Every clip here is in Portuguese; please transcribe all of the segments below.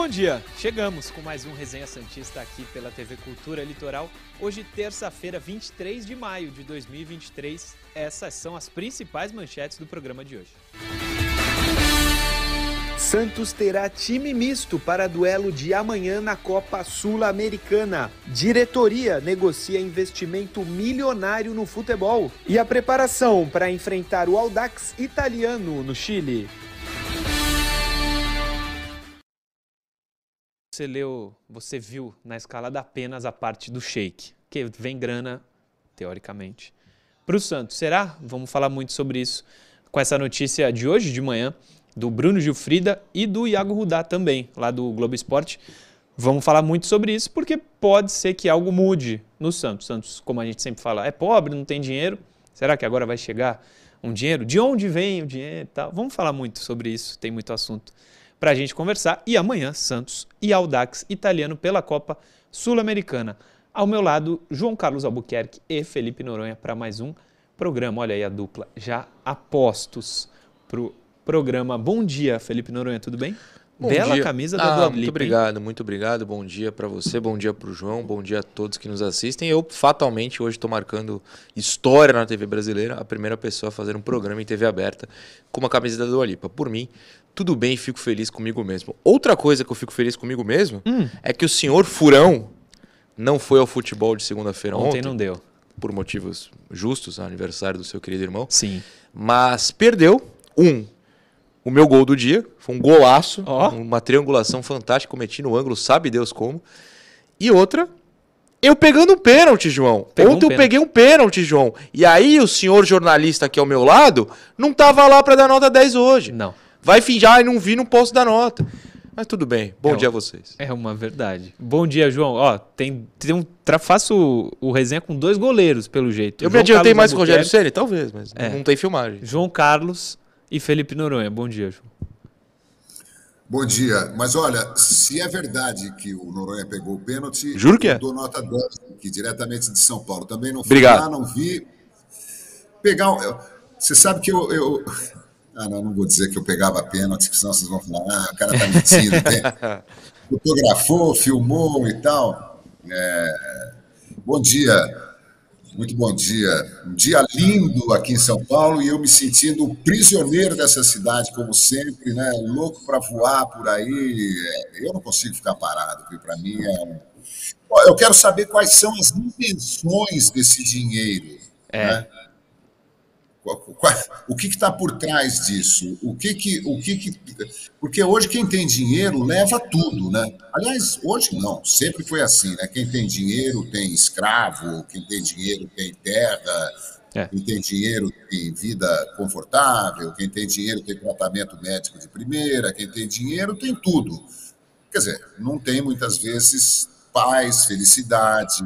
bom dia! Chegamos com mais um Resenha Santista aqui pela TV Cultura Litoral. Hoje, terça-feira, 23 de maio de 2023. Essas são as principais manchetes do programa de hoje. Santos terá time misto para duelo de amanhã na Copa Sul-Americana. Diretoria negocia investimento milionário no futebol. E a preparação para enfrentar o Audax italiano no Chile. Você leu, você viu na escalada apenas a parte do shake, que vem grana, teoricamente, para o Santos. Será? Vamos falar muito sobre isso com essa notícia de hoje de manhã, do Bruno Gilfrida e do Iago Rudá também, lá do Globo Esporte. Vamos falar muito sobre isso, porque pode ser que algo mude no Santos. Santos, como a gente sempre fala, é pobre, não tem dinheiro. Será que agora vai chegar um dinheiro? De onde vem o dinheiro e tal? Vamos falar muito sobre isso, tem muito assunto para a gente conversar. E amanhã, Santos e Audax italiano pela Copa Sul-Americana. Ao meu lado, João Carlos Albuquerque e Felipe Noronha para mais um programa. Olha aí a dupla já apostos para o programa. Bom dia, Felipe Noronha, tudo bem? Bom Bela dia. camisa da ah, Adlip, Muito obrigado, muito obrigado. Bom dia para você, bom dia para o João, bom dia a todos que nos assistem. Eu, fatalmente, hoje estou marcando história na TV brasileira, a primeira pessoa a fazer um programa em TV aberta com uma camisa da Dua Lipa. Por mim, tudo bem, fico feliz comigo mesmo. Outra coisa que eu fico feliz comigo mesmo Hum. é que o senhor Furão não foi ao futebol de segunda-feira Ontem, ontem, não deu. por motivos justos, aniversário do seu querido irmão, Sim. mas perdeu um. O meu gol do dia foi um golaço, Ó. uma triangulação fantástica, cometi no ângulo, sabe Deus como. E outra, eu pegando um pênalti, João. Pegou um Ontem eu pênalti. peguei um pênalti, João. E aí o senhor jornalista aqui ao meu lado não tava lá para dar nota 10 hoje. Não. Vai fingir, ah, não vi, não posso dar nota. Mas tudo bem. Bom É, dia a vocês. É uma verdade. Bom dia, João. Ó, tem, tem um, tra- faço o, o resenha com dois goleiros, pelo jeito. Eu me adiantei Carlos mais com o Rogério Ceni, talvez, mas É. não tem filmagem. João Carlos e Felipe Noronha. Bom dia, João. Bom dia. Mas olha, se é verdade que o Noronha pegou o pênalti, Juro que é. eu dou nota 10 aqui, diretamente de São Paulo. Também não fui Obrigado. lá, não vi. Pegar um, eu- Você sabe que eu, eu- Ah, não, não vou dizer que eu pegava pênalti, que senão vocês vão falar, ah, o cara tá mentindo. tem- Fotografou, filmou e tal. É, Bom dia. Muito bom dia. Um dia lindo aqui em São Paulo e eu me sentindo um prisioneiro dessa cidade, como sempre, né? Louco para voar por aí. É, Eu não consigo ficar parado, viu? Para mim é um. Eu quero saber quais são as intenções desse dinheiro. É. né? O que está por trás disso? O que que, o que que, porque hoje quem tem dinheiro leva tudo, né? Aliás, hoje não, sempre foi assim, né? Quem tem dinheiro tem escravo, quem tem dinheiro tem terra, É. quem tem dinheiro tem vida confortável, quem tem dinheiro tem tratamento médico de primeira, quem tem dinheiro tem tudo. Quer dizer, não tem muitas vezes paz, felicidade.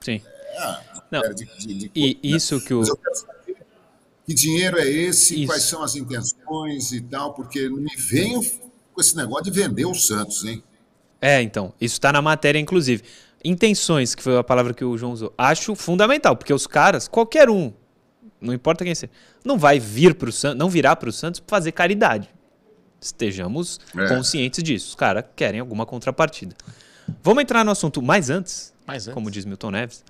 Sim. ah, Não, de- de- de- E né? isso que o. Mas eu quero saber que dinheiro é esse, Isso. quais são as intenções e tal, porque não me venham com esse negócio de vender o Santos, hein? É, então. Isso está na matéria, inclusive. Intenções, que foi a palavra que o João usou. Acho fundamental, porque os caras, qualquer um, não importa quem seja, não vai vir para o Santos, não virá para o Santos fazer caridade. Estejamos É. conscientes disso. Os caras querem alguma contrapartida. Vamos entrar no assunto mais antes, Mais antes. como diz Milton Neves.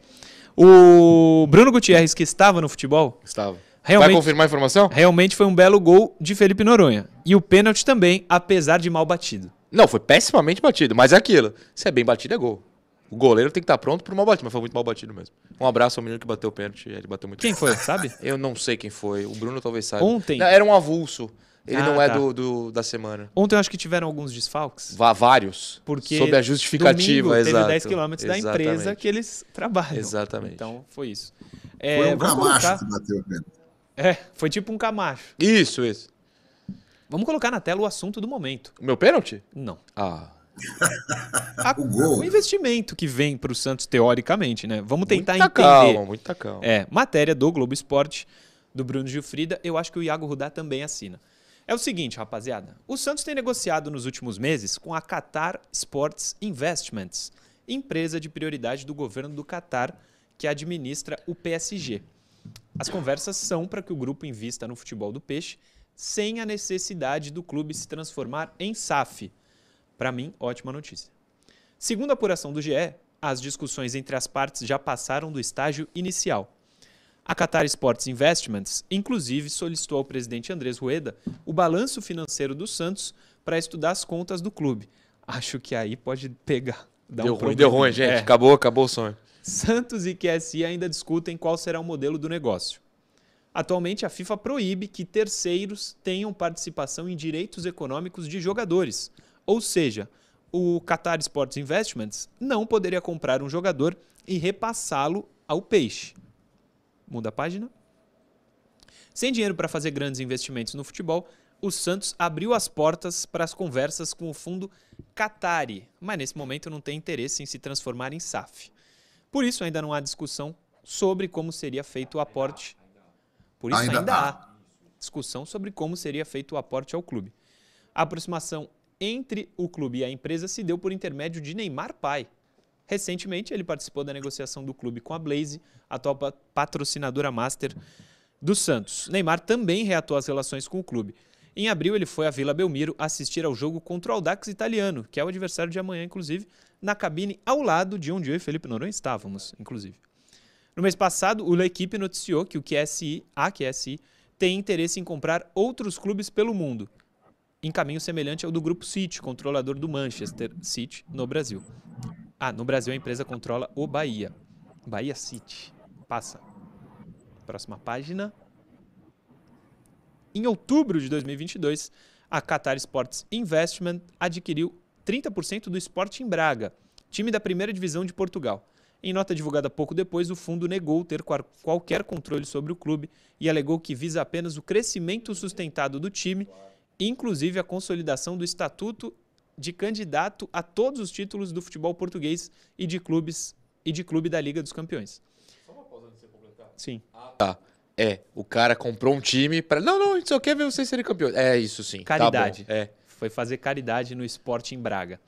O Bruno Gutierrez, que estava no futebol, Estava. Realmente- Vai confirmar a informação? realmente foi um belo gol de Felipe Noronha. E o pênalti também, apesar de mal batido. Não, foi pessimamente batido, mas é aquilo. Se é bem batido, é gol. O goleiro tem que estar pronto pro mal batido, mas foi muito mal batido mesmo. Um abraço ao menino que bateu o pênalti, ele bateu muito Quem foi, sabe? Eu não sei quem foi, o Bruno talvez saiba. Ontem. Não, era um avulso. Ele Ah, não é tá. do, do- da semana. Ontem eu acho que tiveram alguns desfalques. Vá vários. Porque Sob a justificativa, domingo teve exato. 10 quilômetros da empresa Exatamente. que eles trabalham. Exatamente. Então foi isso. É, Foi um Camacho colocar- que bateu o pênalti. É, foi tipo um camacho. Isso, isso. Vamos colocar na tela o assunto do momento. O meu pênalti? Não. Ah. A- O gol. o investimento que vem para o Santos, teoricamente, né? Vamos tentar muita entender. calma, muita calma. É, matéria do Globo Esporte, do Bruno Gilfrida. Eu acho que o Iago Rudá também assina. É o seguinte, rapaziada. O Santos tem negociado nos últimos meses com a Qatar Sports Investments, empresa de prioridade do governo do Qatar que administra o PSG. As conversas são para que o grupo invista no futebol do peixe sem a necessidade do clube se transformar em SAF. Para mim, ótima notícia. Segundo a apuração do GE, as discussões entre as partes já passaram do estágio inicial. A Qatar Sports Investments, inclusive, solicitou ao presidente Andrés Rueda o balanço financeiro do Santos para estudar as contas do clube. Acho que aí pode pegar. Deu um ruim, deu ruim, gente. É. Acabou, acabou o sonho. Santos e QSI ainda discutem qual será o modelo do negócio. Atualmente, a FIFA proíbe que terceiros tenham participação em direitos econômicos de jogadores. Ou seja, o Qatar Sports Investments não poderia comprar um jogador e repassá-lo ao peixe. Muda a página. Sem dinheiro para fazer grandes investimentos no futebol, o Santos abriu as portas para as conversas com o fundo Qatari, mas nesse momento não tem interesse em se transformar em SAF. Por isso ainda não há discussão sobre como seria feito o aporte. Por isso ainda, ainda há discussão sobre como seria feito o aporte ao clube. A aproximação entre o clube e a empresa se deu por intermédio de Neymar Pai. Recentemente, ele participou da negociação do clube com a Blaze, atual patrocinadora master do Santos. Neymar também reatou as relações com o clube. Em abril, ele foi à Vila Belmiro assistir ao jogo contra o Audax italiano, que é o adversário de amanhã, inclusive, na cabine ao lado de onde eu e Felipe Noronha estávamos, inclusive. No mês passado, o equipe noticiou que o QSI, a QSI, tem interesse em comprar outros clubes pelo mundo, em caminho semelhante ao do Grupo City, controlador do Manchester City no Brasil. Ah, no Brasil a empresa controla o Bahia. Bahia City. Passa. Próxima página. Em outubro de 2022, a Qatar Sports Investment adquiriu 30% do Sporting Braga, time da primeira divisão de Portugal. Em nota divulgada pouco depois, o fundo negou ter qualquer controle sobre o clube e alegou que visa apenas o crescimento sustentado do time, inclusive a consolidação do estatuto de candidato a todos os títulos do futebol português e de clubes e de clube da Liga dos Campeões. Só uma pausa antes de você completar. Sim. Ah, tá. É, o cara comprou um time para não, não, só quer ver vocês serem campeões. É isso sim. Tá caridade. Tá é. Foi fazer caridade no esporte em Braga.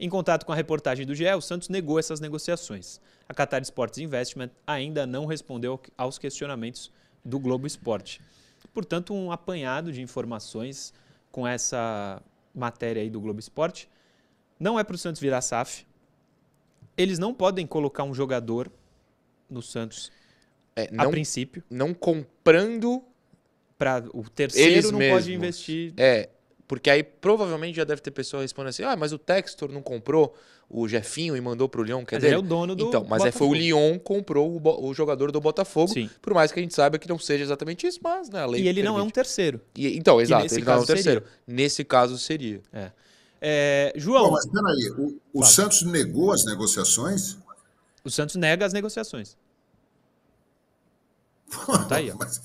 Em contato com a reportagem do GE, o Santos negou essas negociações. A Qatar Sports Investment ainda não respondeu aos questionamentos do Globo Esporte. Portanto, um apanhado de informações com essa matéria aí do Globo Esporte. Não é para o Santos virar SAF. Eles não podem colocar um jogador no Santos é, não, a princípio. Não comprando. Para o terceiro não mesmos. pode investir. É, porque aí provavelmente já deve ter pessoa respondendo assim: ah, mas o Textor não comprou o Jefinho e mandou para o Lyon. Quer mas dizer, ele é o dono do. Então, mas é, foi o Lyon comprou o, o, jogador do Botafogo. Sim. Por mais que a gente saiba que não seja exatamente isso, mas né, a lei. E ele permite. não é um terceiro. E, então, exato, ele não é um terceiro. Seria. Nesse caso seria. É. É, João. Bom, mas peraí, o, o Santos negou as negociações? O Santos nega as negociações. Tá aí, ó. Mas...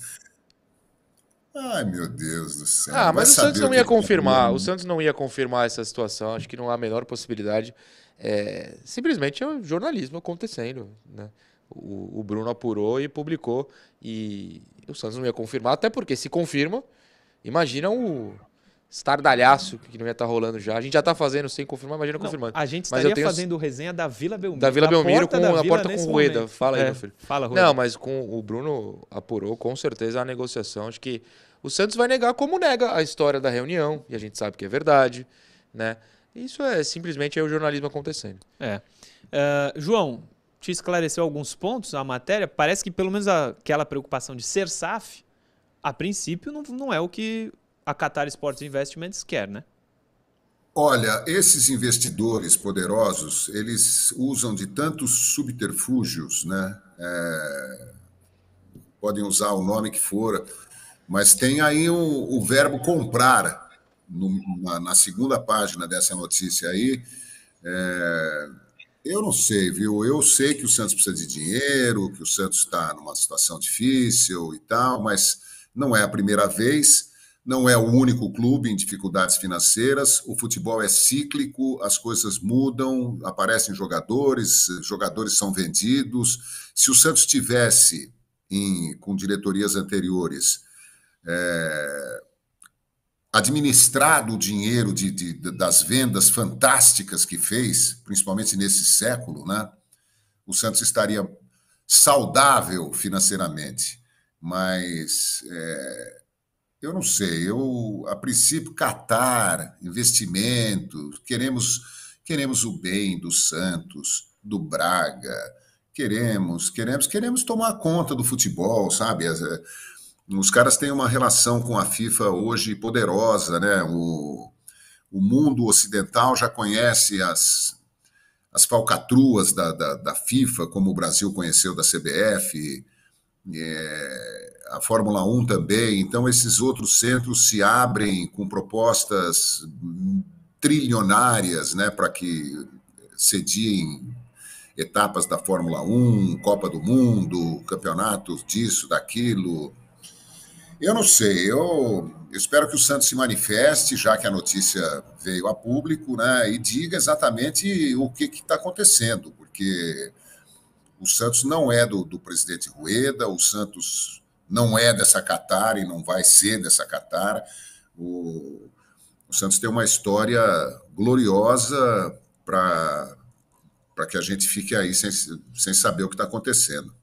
Ai, meu Deus do céu. Ah, mas o Santos não ia confirmar. O Santos não ia confirmar essa situação. Acho que não há a menor possibilidade. É, simplesmente é o jornalismo acontecendo. Né? O, o, Bruno apurou e publicou. E o Santos não ia confirmar, até porque se confirma, imagina o estardalhaço que não ia estar tá rolando já. A gente já está fazendo sem confirmar, imagina não, confirmando. A gente estaria tenho... fazendo resenha da Vila Belmiro. Da Vila Belmiro com a porta com o Rueda. Fala aí, é, meu filho. Fala, Rueda. Não, mas com o Bruno apurou com certeza a negociação. Acho que o Santos vai negar como nega a história da reunião, e a gente sabe que é verdade, né? Isso é simplesmente o jornalismo acontecendo. É. Uh, João, te esclareceu alguns pontos a matéria. Parece que pelo menos aquela preocupação de ser SAF, a princípio, não, não é o que a Qatar Sports Investments quer, né? Olha, esses investidores poderosos, eles usam de tantos subterfúgios, né? É, podem usar o nome que for, mas tem aí o, o verbo comprar no, na, na, segunda página dessa notícia aí. É, eu não sei, viu? Eu sei que o Santos precisa de dinheiro, que o Santos está numa situação difícil e tal, mas não é a primeira vez não é o único clube em dificuldades financeiras. O futebol é cíclico, as coisas mudam, aparecem jogadores, jogadores são vendidos. Se o Santos tivesse, em, com diretorias anteriores, é, administrado o dinheiro de, de, das vendas fantásticas que fez, principalmente nesse século, né? o Santos estaria saudável financeiramente. Mas. É, eu não sei, eu, a princípio, Qatar, investimento, queremos, queremos o bem do Santos, do Braga, queremos, queremos, queremos tomar conta do futebol, sabe? As, eh, os caras têm uma relação com a FIFA hoje poderosa, né? O, o mundo ocidental já conhece as, as falcatruas da, da, da FIFA, como o Brasil conheceu da CBF, é, a Fórmula 1 também. Então, esses outros centros se abrem com propostas trilionárias né, para que cediem etapas da Fórmula 1, Copa do Mundo, campeonatos disso, daquilo. Eu não sei, eu espero que o Santos se manifeste, já que a notícia veio a público, né, e diga exatamente o que está acontecendo, porque o Santos não é do, do presidente Rueda, o Santos não é dessa Qatar e não vai ser dessa Qatar. O, o Santos tem uma história gloriosa para que a gente fique aí sem, sem saber o que está acontecendo.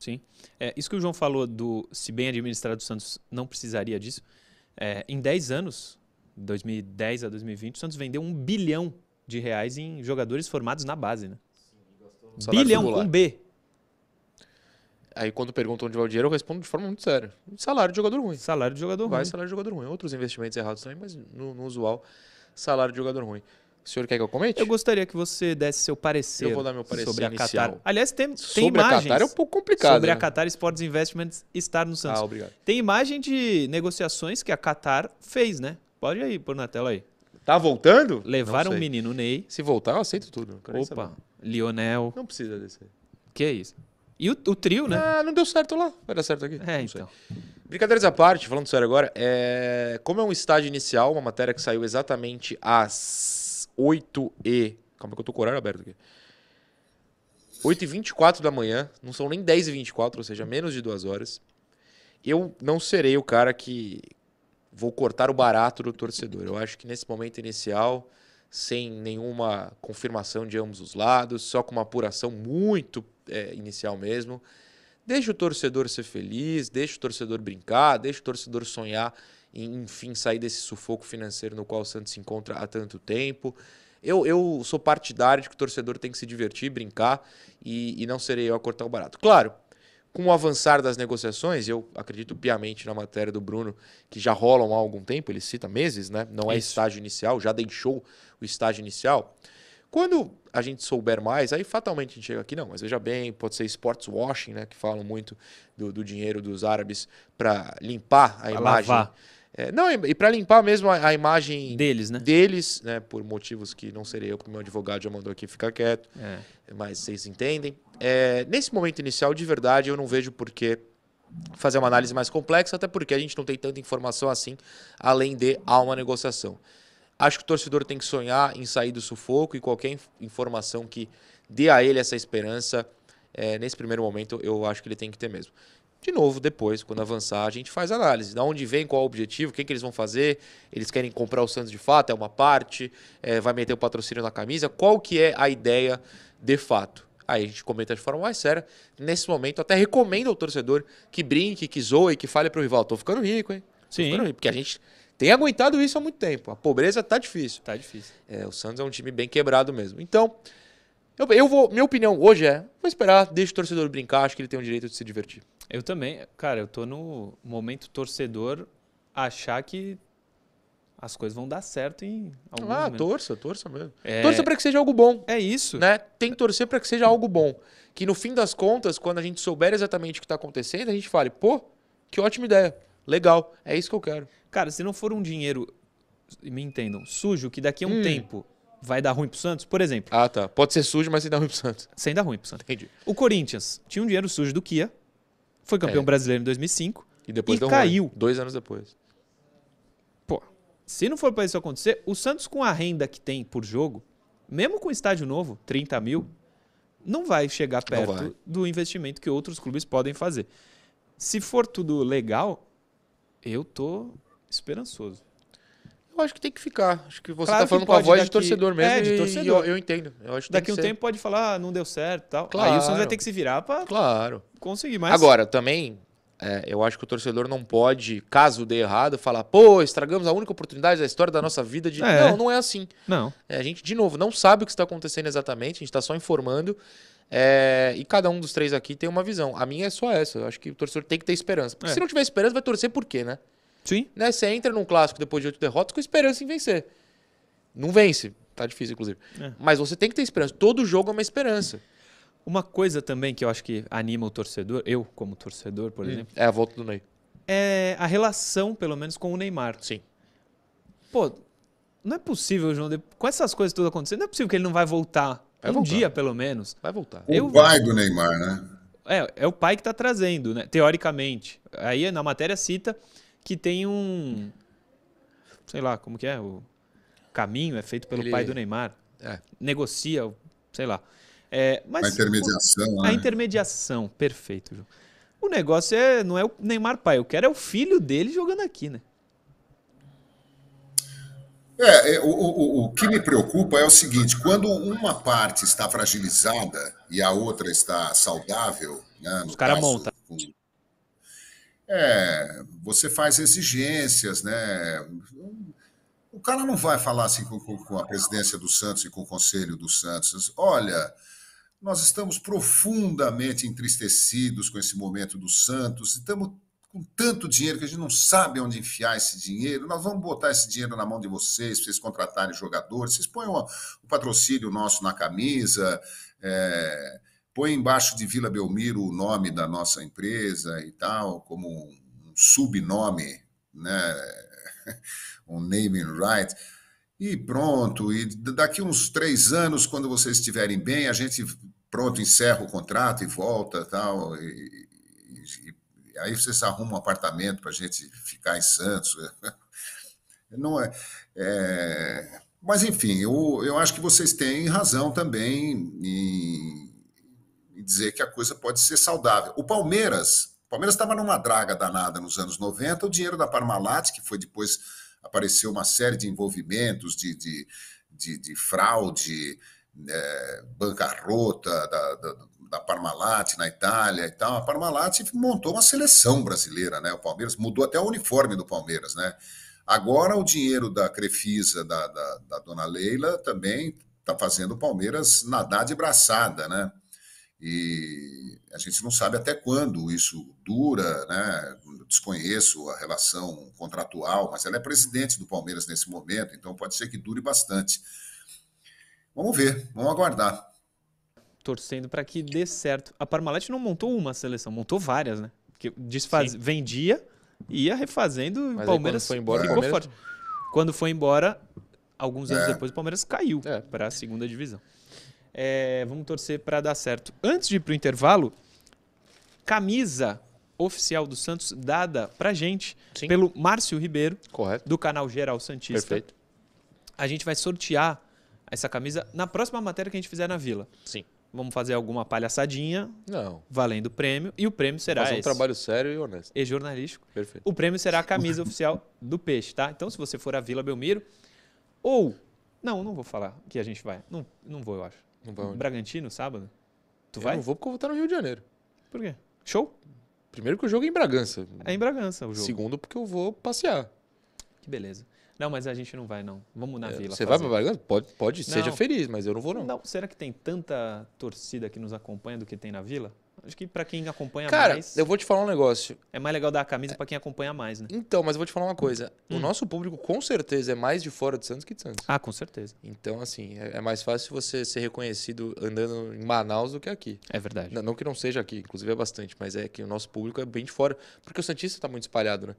Sim. É, isso que o João falou do se bem administrado o Santos não precisaria disso. É, em 10 anos, 2010 a 2020, o Santos vendeu um bilhão de reais em jogadores formados na base, né? Sim, bilhão com B. Aí quando perguntam onde vai o dinheiro, eu respondo de forma muito séria. Salário de jogador ruim. Salário de jogador vai ruim. Vai salário de jogador ruim. Outros investimentos errados também, mas no, no usual, salário de jogador ruim. O senhor quer que eu comente? Eu gostaria que você desse seu parecer. Eu vou dar meu parecer sobre inicial. a Qatar. Aliás, tem, tem sobre imagens. a Qatar é um pouco complicado. Sobre né? a Qatar Sports Investments estar no Santos. Ah, obrigado. Tem imagem de negociações que a Qatar fez, né? Pode aí, pôr na tela aí. Tá voltando? Levaram o menino Ney. Se voltar, eu aceito tudo. Opa, Lionel. Não precisa desse. Que é isso? E o, o, trio, né? Ah, não deu certo lá. Vai dar certo aqui. É, então. Brincadeiras à parte, falando sério agora, é... como é um estágio inicial, uma matéria que saiu exatamente às 8 e... Calma que eu tô com o horário aberto aqui. 8 e 24 da manhã, não são nem 10 e 24, ou seja, menos de duas horas. Eu não serei o cara que vou cortar o barato do torcedor. Eu acho que nesse momento inicial, sem nenhuma confirmação de ambos os lados, só com uma apuração muito é, inicial mesmo. Deixa o torcedor ser feliz, deixa o torcedor brincar, deixa o torcedor sonhar em, enfim, sair desse sufoco financeiro no qual o Santos se encontra há tanto tempo. Eu, eu sou partidário de que o torcedor tem que se divertir, brincar e, e não serei eu a cortar o barato. Claro, com o avançar das negociações, eu acredito piamente na matéria do Bruno, que já rolam há algum tempo, ele cita meses, né? Não é Isso. estágio inicial, já deixou o estágio inicial. Quando a gente souber mais, aí fatalmente a gente chega aqui, não, mas veja bem, pode ser sports washing, né? Que falam muito do, do dinheiro dos árabes para limpar a pra imagem. Lavar. É, não, e para limpar mesmo a, a, imagem deles, né? Deles, né? Por motivos que não serei eu, porque meu advogado já mandou aqui ficar quieto. É. Mas vocês entendem. É, nesse momento inicial, de verdade, eu não vejo por que fazer uma análise mais complexa, até porque a gente não tem tanta informação assim, além de há uma negociação. Acho que o torcedor tem que sonhar em sair do sufoco e qualquer informação que dê a ele essa esperança, é, nesse primeiro momento, eu acho que ele tem que ter mesmo. De novo, depois, quando avançar, a gente faz análise. Da onde vem, qual o objetivo, o que, que eles vão fazer? Eles querem comprar o Santos de fato? É uma parte? É, vai meter o patrocínio na camisa? Qual que é a ideia de fato? Aí a gente comenta de forma mais séria. Nesse momento, até recomendo ao torcedor que brinque, que zoe, que fale para o rival. Tô ficando rico, hein? Tô Sim. Ficando rico, porque a gente tem aguentado isso há muito tempo. A pobreza tá difícil. Tá difícil. É, o Santos é um time bem quebrado mesmo. Então, eu, eu vou. Minha opinião hoje é: vou esperar, deixa o torcedor brincar, acho que ele tem o direito de se divertir. Eu também. Cara, eu tô no momento torcedor achar que as coisas vão dar certo em algum Ah, torça, torça mesmo. É... Torça para que seja algo bom. É isso. Né? Tem que torcer para que seja algo bom. Que no fim das contas, quando a gente souber exatamente o que está acontecendo, a gente fale, pô, que ótima ideia. Legal, é isso que eu quero. Cara, se não for um dinheiro, me entendam, sujo, que daqui a um Hum. tempo vai dar ruim pro Santos, por exemplo, Ah, tá. Pode ser sujo, mas sem dar ruim pro Santos. sem dar ruim pro Santos. Entendi. O Corinthians tinha um dinheiro sujo do Kia, foi campeão É. brasileiro em 2005. E depois E caiu. ruim. Dois anos depois. Se não for para isso acontecer, o Santos com a renda que tem por jogo, mesmo com estádio novo, 30 mil, não vai chegar perto vai. do investimento que outros clubes podem fazer. Se for tudo legal, eu tô esperançoso. Eu acho que tem que ficar. Acho que você Claro tá falando com a voz de daqui- torcedor mesmo. É, de torcedor. e eu, eu entendo. Eu acho Daqui um ser. tempo pode falar, ah, não deu certo e tal. Claro. Aí o Santos vai ter que se virar para Claro. conseguir mais. Agora, também, É, eu acho que o torcedor não pode, caso dê errado, falar, pô, estragamos a única oportunidade da história da nossa vida de. É. Não, não é assim. Não. É, a gente, de novo, não sabe o que está acontecendo exatamente, a gente está só informando. é, e cada um dos três aqui tem uma visão. A minha é só essa. Eu acho que o torcedor tem que ter esperança. Porque É. se não tiver esperança, vai torcer por quê, né? Sim. né? Você entra num clássico depois de oito derrotas com esperança em vencer. Não vence. Tá difícil, inclusive. É. Mas você tem que ter esperança. Todo jogo é uma esperança. Uma coisa também que eu acho que anima o torcedor, eu como torcedor, por exemplo, É a volta do Ney. é a relação, pelo menos, com o Neymar. Sim. Pô, não é possível, João, de- com essas coisas tudo acontecendo, não é possível que ele não vai voltar. Vai um voltar. dia, pelo menos. Vai voltar. O Eu- pai do Neymar, né? É, é o pai que tá trazendo, né? Teoricamente. Aí na matéria cita que tem um. Sei lá, como que é? O caminho é feito pelo Ele- pai do Neymar. É. Negocia, sei lá. É, mas A intermediação, A né? intermediação, perfeito. João. O negócio é, não é o Neymar pai, eu quero é o filho dele jogando aqui, né? É, é, o, o, o que me preocupa é o seguinte: quando uma parte está fragilizada e a outra está saudável, né, Os cara caso, monta. com- É, você faz exigências, né? O cara não vai falar assim com, com- com a presidência do Santos e com o conselho do Santos. Olha, nós estamos profundamente entristecidos com esse momento do Santos, estamos com tanto dinheiro que a gente não sabe onde enfiar esse dinheiro. Nós vamos botar esse dinheiro na mão de vocês, vocês contratarem jogadores. Vocês põem o, patrocínio nosso na camisa, é, põe embaixo de Vila Belmiro o nome da nossa empresa e tal, como um subnome, né? um naming right. E pronto, e daqui uns três anos, quando vocês estiverem bem, a gente pronto encerra o contrato e volta tal. E, e, e aí vocês arrumam um apartamento para a gente ficar em Santos. Não é, é, mas enfim, eu, eu acho que vocês têm razão também em, em dizer que a coisa pode ser saudável. O Palmeiras, o Palmeiras estava numa draga danada nos anos 90, o dinheiro da Parmalat, que foi depois apareceu uma série de envolvimentos de, de, de, de fraude, é, bancarrota da, da, da, Parmalat na Itália e tal. A Parmalat montou uma seleção brasileira, né? O Palmeiras mudou até o uniforme do Palmeiras, né? Agora o dinheiro da Crefisa, da, da, da dona Leila, também está fazendo o Palmeiras nadar de braçada, né? E a gente não sabe até quando isso dura, né? Desconheço a relação contratual, mas ela é presidente do Palmeiras nesse momento, então pode ser que dure bastante. Vamos ver, vamos aguardar. Torcendo para que dê certo. A Parmalat não montou uma seleção, montou várias, né? Porque desfaz... vendia, ia refazendo e o Palmeiras foi embora, ficou Palmeiras... forte. Quando foi embora, alguns anos é. depois, o Palmeiras caiu é. para a segunda divisão. É, vamos torcer para dar certo. Antes de ir para o intervalo, camisa oficial do Santos dada para gente Sim. pelo Márcio Ribeiro, Correto. do canal Geral Santista. Perfeito. A gente vai sortear essa camisa na próxima matéria que a gente fizer na Vila. Sim. Vamos fazer alguma palhaçadinha. Não. Valendo o prêmio. E o prêmio será fazer um esse. trabalho sério e honesto. E jornalístico. Perfeito. O prêmio será a camisa oficial do Peixe, tá? Então, se você for à Vila Belmiro, ou... Não, não vou falar que a gente vai. Não, não vou, eu acho. Não vai onde? Bragantino, sábado? Tu eu vai? não vou porque eu vou estar no Rio de Janeiro. Por quê? Show? Primeiro que o jogo é em Bragança. É em Bragança o jogo. Segundo porque eu vou passear. Que beleza. Não, mas a gente não vai, não. Vamos na é, Vila. Você fazer. vai pra Bragança? Pode, pode não. seja feliz, mas eu não vou, não. Não, será que tem tanta torcida que nos acompanha do que tem na Vila? Acho que para quem acompanha Cara, mais. eu vou te falar um negócio. É mais legal dar a camisa para quem acompanha mais, né? Então, mas eu vou te falar uma coisa. Hum. O nosso público, com certeza, é mais de fora de Santos que de Santos. Ah, com certeza. Então, assim, é, é mais fácil você ser reconhecido andando em Manaus do que aqui. É verdade. Não, não, que não seja aqui, inclusive é bastante, mas é que o nosso público é bem de fora, porque o Santista tá muito espalhado, né?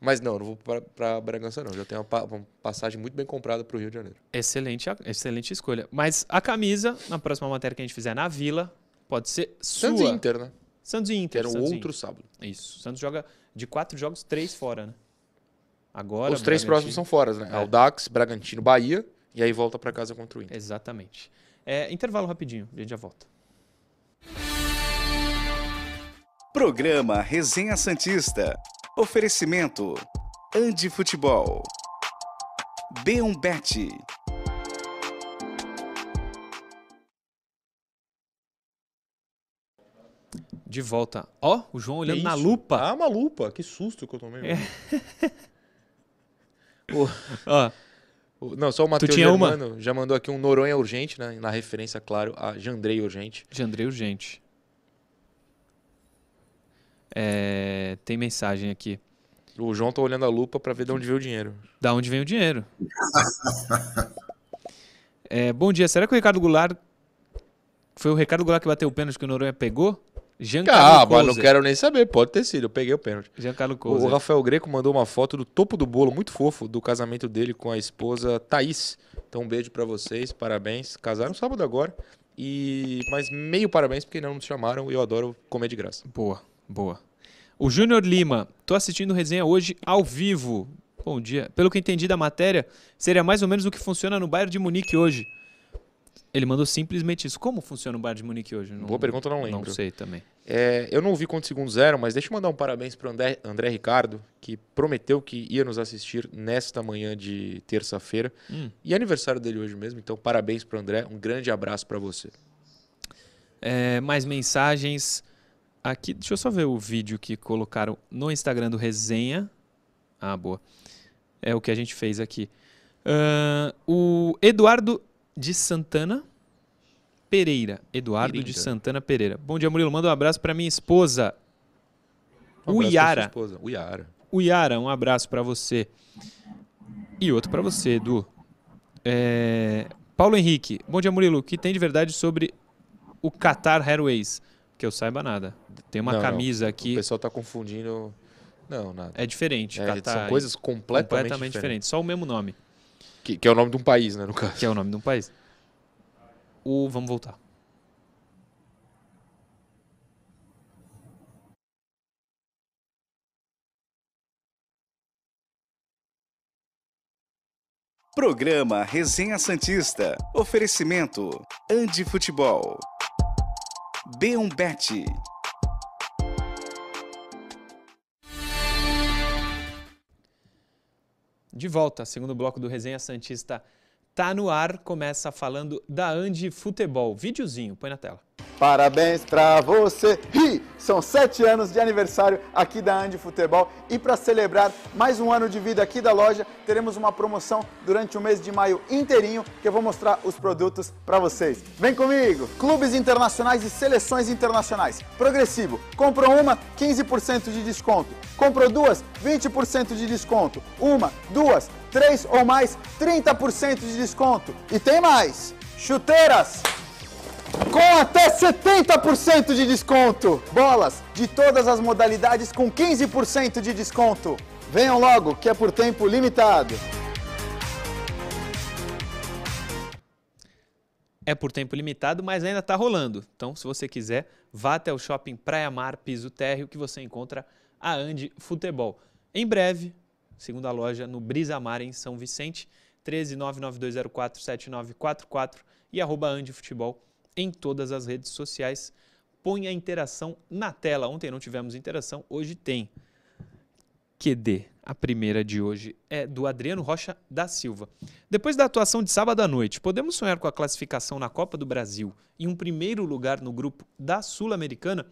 Mas não, não vou pra, pra Bragança, não. Já tenho uma, uma passagem muito bem comprada pro Rio de Janeiro. Excelente, excelente escolha. Mas a camisa, na próxima matéria que a gente fizer na Vila, pode ser Santos sua. e Inter, né? Santos e Inter. Que era o Santos outro sábado. Isso. Santos joga de quatro jogos, três fora, né? Agora. Os três próximos são fora, né? É. Aldax, Bragantino, Bahia, e aí volta para casa contra o Inter. Exatamente. É, intervalo rapidinho, a gente já volta. Programa Resenha Santista. Oferecimento. Andi Futebol. B1Bet. De volta. Ó, o João olhando na lupa. Ah, uma lupa. Que susto que eu tomei. O- Ó, o- não, só o Matheus tinha uma? Germano já mandou aqui um Noronha urgente, né? Na referência, claro, a Jandrei urgente. André Urgente. É, tem mensagem aqui. O João tá olhando a lupa pra ver de onde veio o dinheiro. Da onde vem o dinheiro? É, bom dia. Será que o Ricardo Goulart. Foi o Ricardo Goulart que bateu o pênalti que o Noronha pegou? Giancarlo Ah, mas não quero nem saber. Pode ter sido. Eu peguei o pênalti. Giancarlo O. Rafael Greco mandou uma foto do topo do bolo, muito fofo, do casamento dele com a esposa Thaís. Então, um beijo pra vocês, parabéns. Casaram sábado agora. E mas meio parabéns porque não nos chamaram e eu adoro comer de graça. Boa, boa. O Júnior Lima. Tô assistindo resenha hoje ao vivo. Bom dia. Pelo que entendi da matéria, seria mais ou menos o que funciona no Bayern de Munique hoje. Ele mandou simplesmente isso. Como funciona o Bayern de Munique hoje? Não- Boa pergunta, não Não lembro. sei também. É, eu não ouvi quantos segundos eram, mas deixa eu mandar um parabéns para André, André Ricardo, que prometeu que ia nos assistir nesta manhã de terça-feira. Hum. E é aniversário dele hoje mesmo, então parabéns para André. Um grande abraço para você. É, mais mensagens aqui. Deixa eu só ver o vídeo que colocaram no Instagram do Resenha. Ah, boa. É o que a gente fez aqui. Ahn, o Eduardo de Santana Pereira. Eduardo de Pereira. Santana Pereira. Bom dia, Murilo. Manda um abraço para minha esposa. Um Yara. esposa. O Yara, um abraço para você. E outro para você, Edu. É, Paulo Henrique. Bom dia, Murilo. O que tem de verdade sobre o Qatar Airways? Que eu saiba nada. Tem uma Não, não. camisa O aqui. pessoal tá confundindo. Não, nada. É diferente. É, Qatar, são coisas completamente, completamente diferentes. diferentes. Só o mesmo nome, Que, que é o nome de um país, né, no caso. que é o nome de um país. O, vamos voltar. Programa Resenha Santista. Oferecimento: Andi Futebol. B1Bet. De volta, segundo bloco do Resenha Santista tá no ar. Começa falando da Andi Futebol. Videozinho, põe na tela. Parabéns pra você! São sete anos de aniversário aqui da Andi Futebol e para celebrar mais um ano de vida aqui da loja, teremos uma promoção durante o mês de maio inteirinho que eu vou mostrar os produtos para vocês. Vem comigo! Clubes internacionais e seleções internacionais. Progressivo. Comprou uma, 15% de desconto. Comprou duas, 20% de desconto. Uma, duas, três ou mais, 30% de desconto. E tem mais! Chuteiras! com até 70% de desconto. Bolas de todas as modalidades com 15% de desconto. Venham logo, que é por tempo limitado. É por tempo limitado, mas ainda está rolando. Então, se você quiser, vá até o shopping Praia Mar Piso Térreo que você encontra a Andi Futebol. Em breve, segunda loja no Brisa Mar em São Vicente, 13992047944 e arroba Andi Futebol em todas as redes sociais. Põe a interação na tela. Ontem não tivemos interação, hoje tem. QD, a primeira de hoje, é do Adriano Rocha da Silva. Depois da atuação de sábado à noite, podemos sonhar com a classificação na Copa do Brasil e um primeiro lugar no grupo da Sul-Americana?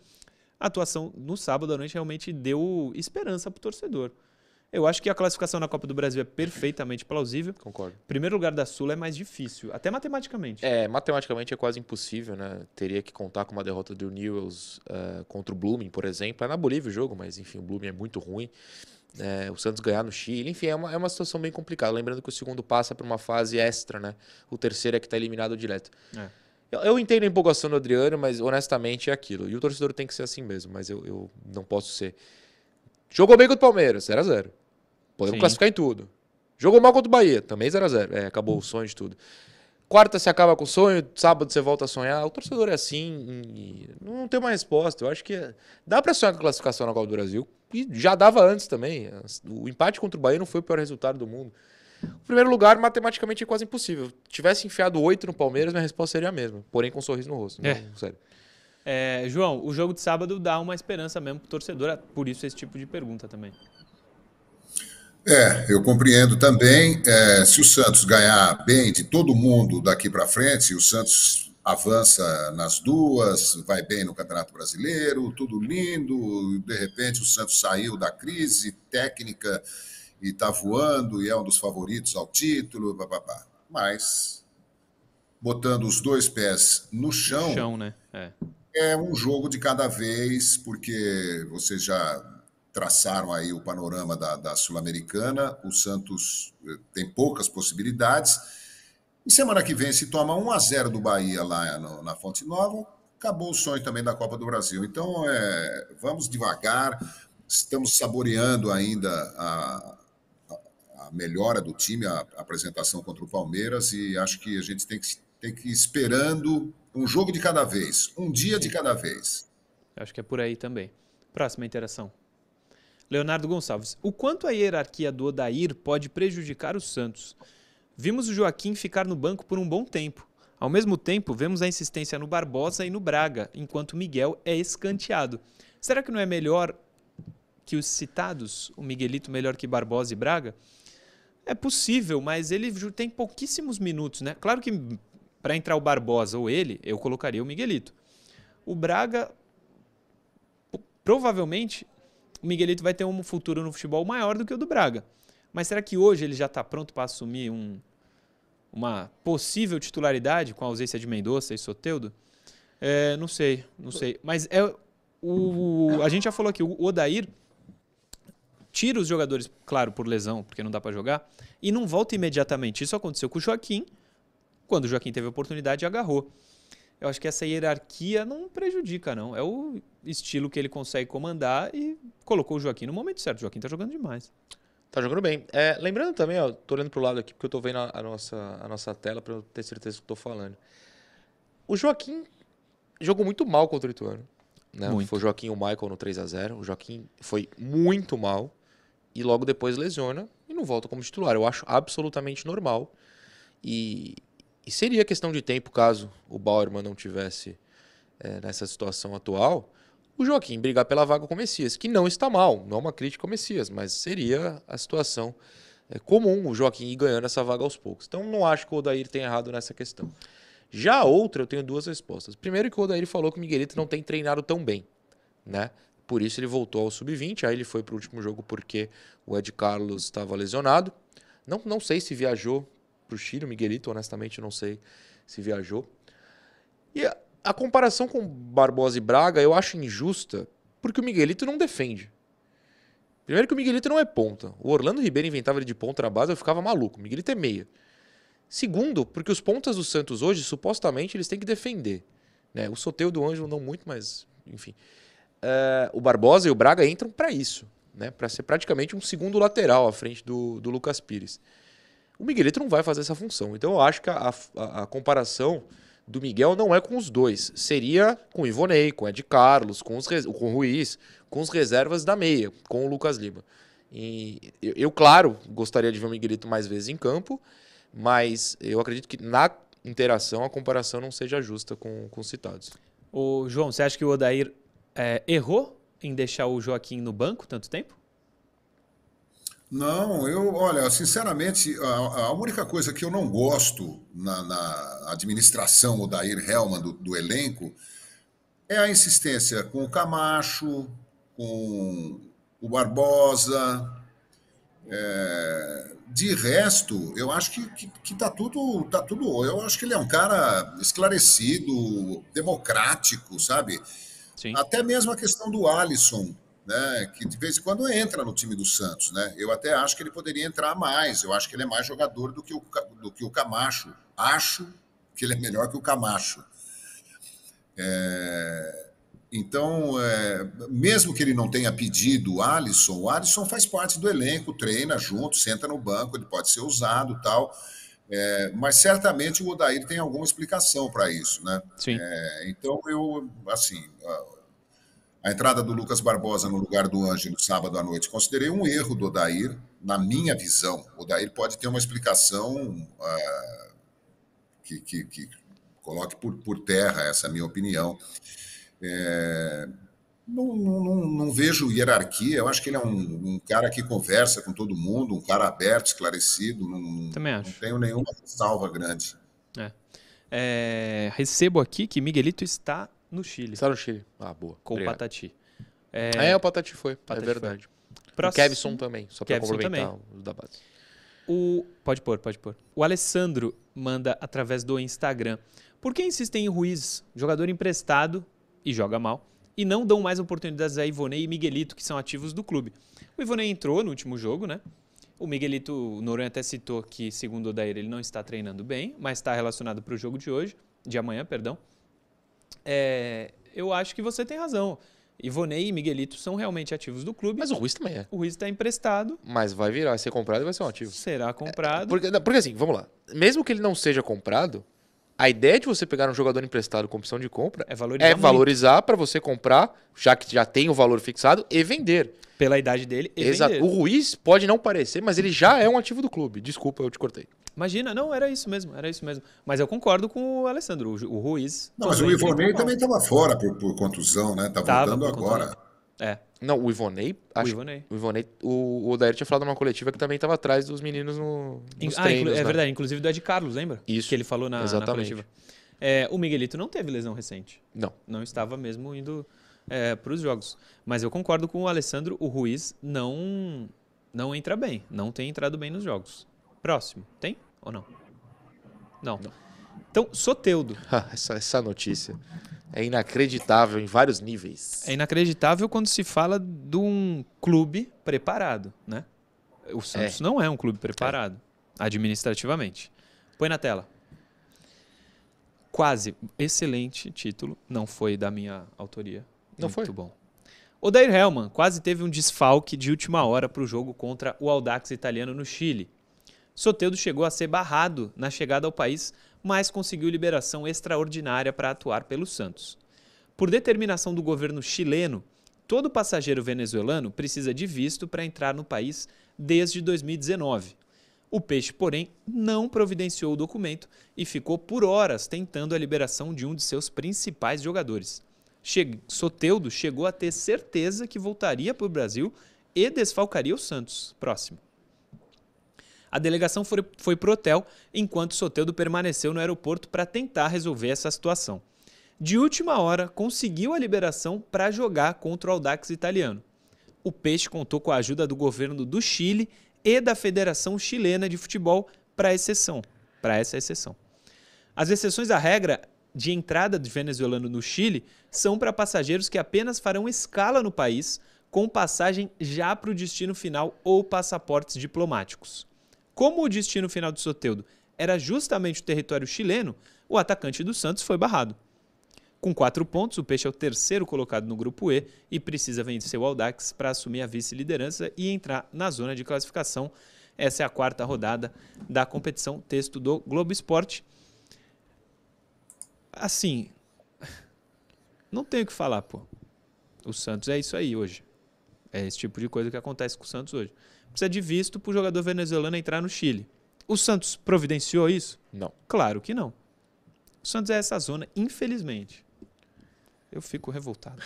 A atuação no sábado à noite realmente deu esperança para o torcedor. Eu acho que a classificação na Copa do Brasil é perfeitamente plausível. Concordo. Primeiro lugar da Sul é mais difícil, até matematicamente. É, matematicamente é quase impossível, né? Teria que contar com uma derrota do Newells eh, contra o Blooming, por exemplo. É na Bolívia o jogo, mas enfim, o Blooming é muito ruim. É, o Santos ganhar no Chile, enfim, é uma, é uma situação bem complicada. Lembrando que o segundo passa por uma fase extra, né? O terceiro é que está eliminado direto. É. Eu, eu entendo a empolgação do Adriano, mas honestamente é aquilo. E o torcedor tem que ser assim mesmo, mas eu, eu não posso ser. Jogou bem contra o Palmeiras, 0x0. Podemos Sim. classificar em tudo. Jogou mal contra o Bahia, também 0x0. É, acabou o sonho de tudo. Quarta você acaba com o sonho, sábado você volta a sonhar. O torcedor é assim não tem uma resposta. Eu acho que é- dá pra sonhar com a classificação na Copa do Brasil. E já dava antes também. O empate contra o Bahia não foi o pior resultado do mundo. O primeiro lugar, matematicamente, é quase impossível. Tivesse enfiado oito no Palmeiras, minha resposta seria a mesma. Porém, com um sorriso no rosto. Não, É. sério. É, João, o jogo de sábado dá uma esperança mesmo pro torcedor, é por isso esse tipo de pergunta também. É, eu compreendo também. é, se o Santos ganhar bem de todo mundo daqui para frente, o Santos avança nas duas, vai bem no Campeonato Brasileiro, tudo lindo. De repente, o Santos saiu da crise técnica e está voando e é um dos favoritos ao título. Papapá. Mas, botando os dois pés no chão, chão né? é. é um jogo de cada vez, porque vocês já traçaram aí o panorama da, da Sul-Americana. O Santos eh, tem poucas possibilidades. E semana que vem, se toma 1 a 0 do Bahia lá no, na Fonte Nova, acabou o sonho também da Copa do Brasil. Então, é, vamos devagar. Estamos saboreando ainda a, a melhora do time, a, a, apresentação contra o Palmeiras, e acho que a gente tem que, tem que ir esperando um jogo de cada vez, um dia de cada vez. Acho que é por aí também. Próxima interação. Leonardo Gonçalves. O quanto a hierarquia do Odair pode prejudicar o Santos? Vimos o Joaquim ficar no banco por um bom tempo. Ao mesmo tempo, vemos a insistência no Barbosa e no Braga, enquanto Miguel é escanteado. Será que não é melhor que os citados, o Miguelito melhor que Barbosa e Braga? É possível, mas ele tem pouquíssimos minutos, né? Claro que para entrar o Barbosa ou ele, eu colocaria o Miguelito. O Braga provavelmente o Miguelito vai ter um futuro no futebol maior do que o do Braga. Mas será que hoje ele já está pronto para assumir um, uma possível titularidade com a ausência de Mendonça e Soteudo? É, não sei, não sei. Mas é o, a gente já falou aqui, o Odair tira os jogadores, claro, por lesão, porque não dá para jogar, e não volta imediatamente. Isso aconteceu com o Joaquim, quando o Joaquim teve a oportunidade, agarrou eu acho que essa hierarquia não prejudica, não. É o estilo que ele consegue comandar e colocou o Joaquim no momento certo. O Joaquim tá jogando demais. Tá jogando bem. É, lembrando também, ó, tô olhando pro lado aqui porque eu tô vendo a, a nossa, a nossa tela para eu ter certeza do que tô falando. O Joaquim jogou muito mal contra o Ituano. Né? Muito. Foi o Joaquim e o Michael no 3 a 0 O Joaquim foi muito mal e logo depois lesiona e não volta como titular. Eu acho absolutamente normal. E, e seria questão de tempo, caso o Bauerman não tivesse é, nessa situação atual, o Joaquim brigar pela vaga com o Messias, que não está mal, não é uma crítica ao Messias, mas seria a situação é, comum o Joaquim ir ganhando essa vaga aos poucos. Então não acho que o Odair tenha errado nessa questão. Já a outra, eu tenho duas respostas. Primeiro que o Odair falou que o Miguelito não tem treinado tão bem, né? Por isso ele voltou ao sub-20, aí ele foi para o último jogo porque o Ed Carlos estava lesionado. Não, não sei se viajou para o Chile. O Miguelito, honestamente, não sei se viajou. E a, a, comparação com Barbosa e Braga eu acho injusta, porque o Miguelito não defende. Primeiro que o Miguelito não é ponta. O Orlando Ribeiro inventava ele de ponta na base, eu ficava maluco. O Miguelito é meia. Segundo, porque os pontas do Santos hoje, supostamente, eles têm que defender. Né? O Soteio do Ângelo não muito, mas enfim. Uh, o Barbosa e o Braga entram para isso, né? para ser praticamente um segundo lateral à frente do, do Lucas Pires. O Miguelito não vai fazer essa função. Então eu acho que a, a, a comparação do Miguel não é com os dois. Seria com o Ivonei, com o Ed Carlos, com, os, com o Ruiz, com os reservas da meia, com o Lucas Lima. E eu, eu, claro, gostaria de ver o Miguelito mais vezes em campo, mas eu acredito que na interação a comparação não seja justa com, os citados. O João, você acha que o Odair é, errou em deixar o Joaquim no banco tanto tempo? Não, eu, olha, sinceramente, a, a, única coisa que eu não gosto na, na administração Odair Hellman do, do, elenco é a insistência com o Camacho, com o Barbosa. É, de resto, eu acho que, que, que tá tudo, tá tudo. Eu acho que ele é um cara esclarecido, democrático, sabe? Sim. Até mesmo a questão do Alisson né, que de vez em quando entra no time do Santos. Né? Eu até acho que ele poderia entrar mais. Eu acho que ele é mais jogador do que o, do que o Camacho. Acho que ele é melhor que o Camacho. É, então, é, mesmo que ele não tenha pedido o Alisson, o Alisson faz parte do elenco, treina junto, senta no banco, ele pode ser usado tal. É, mas certamente o Odair tem alguma explicação para isso, né? Sim. É, então eu, assim, a entrada do Lucas Barbosa no lugar do Ângelo sábado à noite, considerei um erro do Odair, na minha visão. O Odair pode ter uma explicação uh, que, que, que, coloque por, por terra essa minha opinião. É, não, não, não, vejo hierarquia, eu acho que ele é um, um, cara que conversa com todo mundo, um cara aberto, esclarecido. Não, Também acho. Não tenho nenhuma salva grande. É. É, recebo aqui que Miguelito está no Chile, Está no Chile. Ah, boa. com o Obrigado. Patati. É, o Patati foi. Patati é verdade. O Próximo- Kevson também, só pra Kevson complementar os da base. O... Pode pôr, pode pôr. O Alessandro manda através do Instagram. Por que insistem em Ruiz, jogador emprestado e joga mal, e não dão mais oportunidades a Ivonei e Miguelito, que são ativos do clube? O Ivonei entrou no último jogo, né? O Miguelito, o Noronha até citou que, segundo o Odair, ele não está treinando bem, mas está relacionado para o jogo de hoje, de amanhã, perdão. É, eu acho que você tem razão. Ivonei e Miguelito são realmente ativos do clube. Mas o Ruiz também é. o Ruiz está emprestado, Mas vai virar, vai ser comprado e vai ser um ativo. será comprado. Porque, não, porque assim, vamos lá. Mesmo que ele não seja comprado, a ideia de você pegar um jogador emprestado com opção de compra É valorizar é valorizar para você comprar, já que já tem o valor fixado, e vender. pela idade dele e Exato. vender. O Ruiz pode não parecer, mas ele já é um ativo do clube. Desculpa, eu te cortei. Imagina, não, era isso mesmo, era isso mesmo. Mas eu concordo com o Alessandro, o, o Ruiz. Não, mas o Ivonei também estava fora por, por contusão, né? Tá Tava voltando agora. É, Não, o Ivonei. Acho, Ivonei. O Ivonei. O, o Odair tinha falado numa coletiva que também estava atrás dos meninos no, nos ah, treinos. é né? verdade, inclusive do Ed Carlos, lembra? Isso, Que ele falou na, na exatamente. coletiva. É, o Miguelito não teve lesão recente. Não. Não estava mesmo indo para os jogos. Mas eu concordo com o Alessandro, o Ruiz não, não entra bem. Não tem entrado bem nos jogos. Próximo, tem ou não? Não. Então, Soteudo. essa, essa notícia é inacreditável em vários níveis. É inacreditável quando se fala de um clube preparado, né? O Santos não é um clube preparado, administrativamente. Põe na tela. Quase. Excelente título. Não foi da minha autoria. Não Muito foi? bom. Odair Hellman quase teve um desfalque de última hora para o jogo contra o Audax italiano no Chile. Soteldo chegou a ser barrado na chegada ao país, mas conseguiu liberação extraordinária para atuar pelo Santos. Por determinação do governo chileno, todo passageiro venezuelano precisa de visto para entrar no país desde 2019. O Peixe, porém, não providenciou o documento e ficou por horas tentando a liberação de um de seus principais jogadores. Che Soteudo chegou a ter certeza que voltaria para o Brasil e desfalcaria o Santos. Próximo. A delegação foi, foi pro hotel, enquanto Soteudo permaneceu no aeroporto para tentar resolver essa situação. De última hora, conseguiu a liberação para jogar contra o Audax italiano. O Peixe contou com a ajuda do governo do Chile e da Federação Chilena de Futebol para exceção, para essa exceção. As exceções à regra de entrada de venezuelano no Chile são para passageiros que apenas farão escala no país com passagem já para o destino final ou passaportes diplomáticos. Como o destino final do Soteudo era justamente o território chileno, o atacante do Santos foi barrado. Com quatro pontos, o Peixe é o terceiro colocado no grupo E e precisa vencer o Audax para assumir a vice-liderança e entrar na zona de classificação. Essa é a quarta rodada da competição. Texto do Globo Esporte. Assim, não tenho o que falar, pô. O Santos é isso aí hoje. É esse tipo de coisa que acontece com o Santos hoje. Precisa de visto para o jogador venezuelano entrar no Chile. O Santos providenciou isso? Não. Claro que não. O Santos é essa zona, infelizmente. Eu fico revoltado.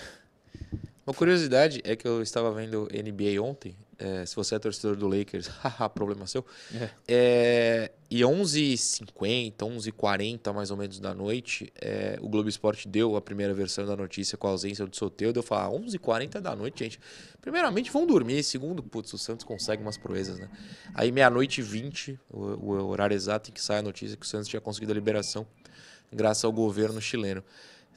Uma curiosidade é que eu estava vendo NBA ontem. é, se você é torcedor do Lakers, haha, problema seu. É. É, e 11h50, 11h40 mais ou menos da noite, é, o Globo Esporte deu a primeira versão da notícia com a ausência do Soteldo. Eu falei, ah, 11h40 da noite, gente. Primeiramente, vão dormir. Segundo, putz, o Santos consegue umas proezas, né? Aí, meia-noite e 20, o, o horário exato em que sai a notícia que o Santos tinha conseguido a liberação, graças ao governo chileno.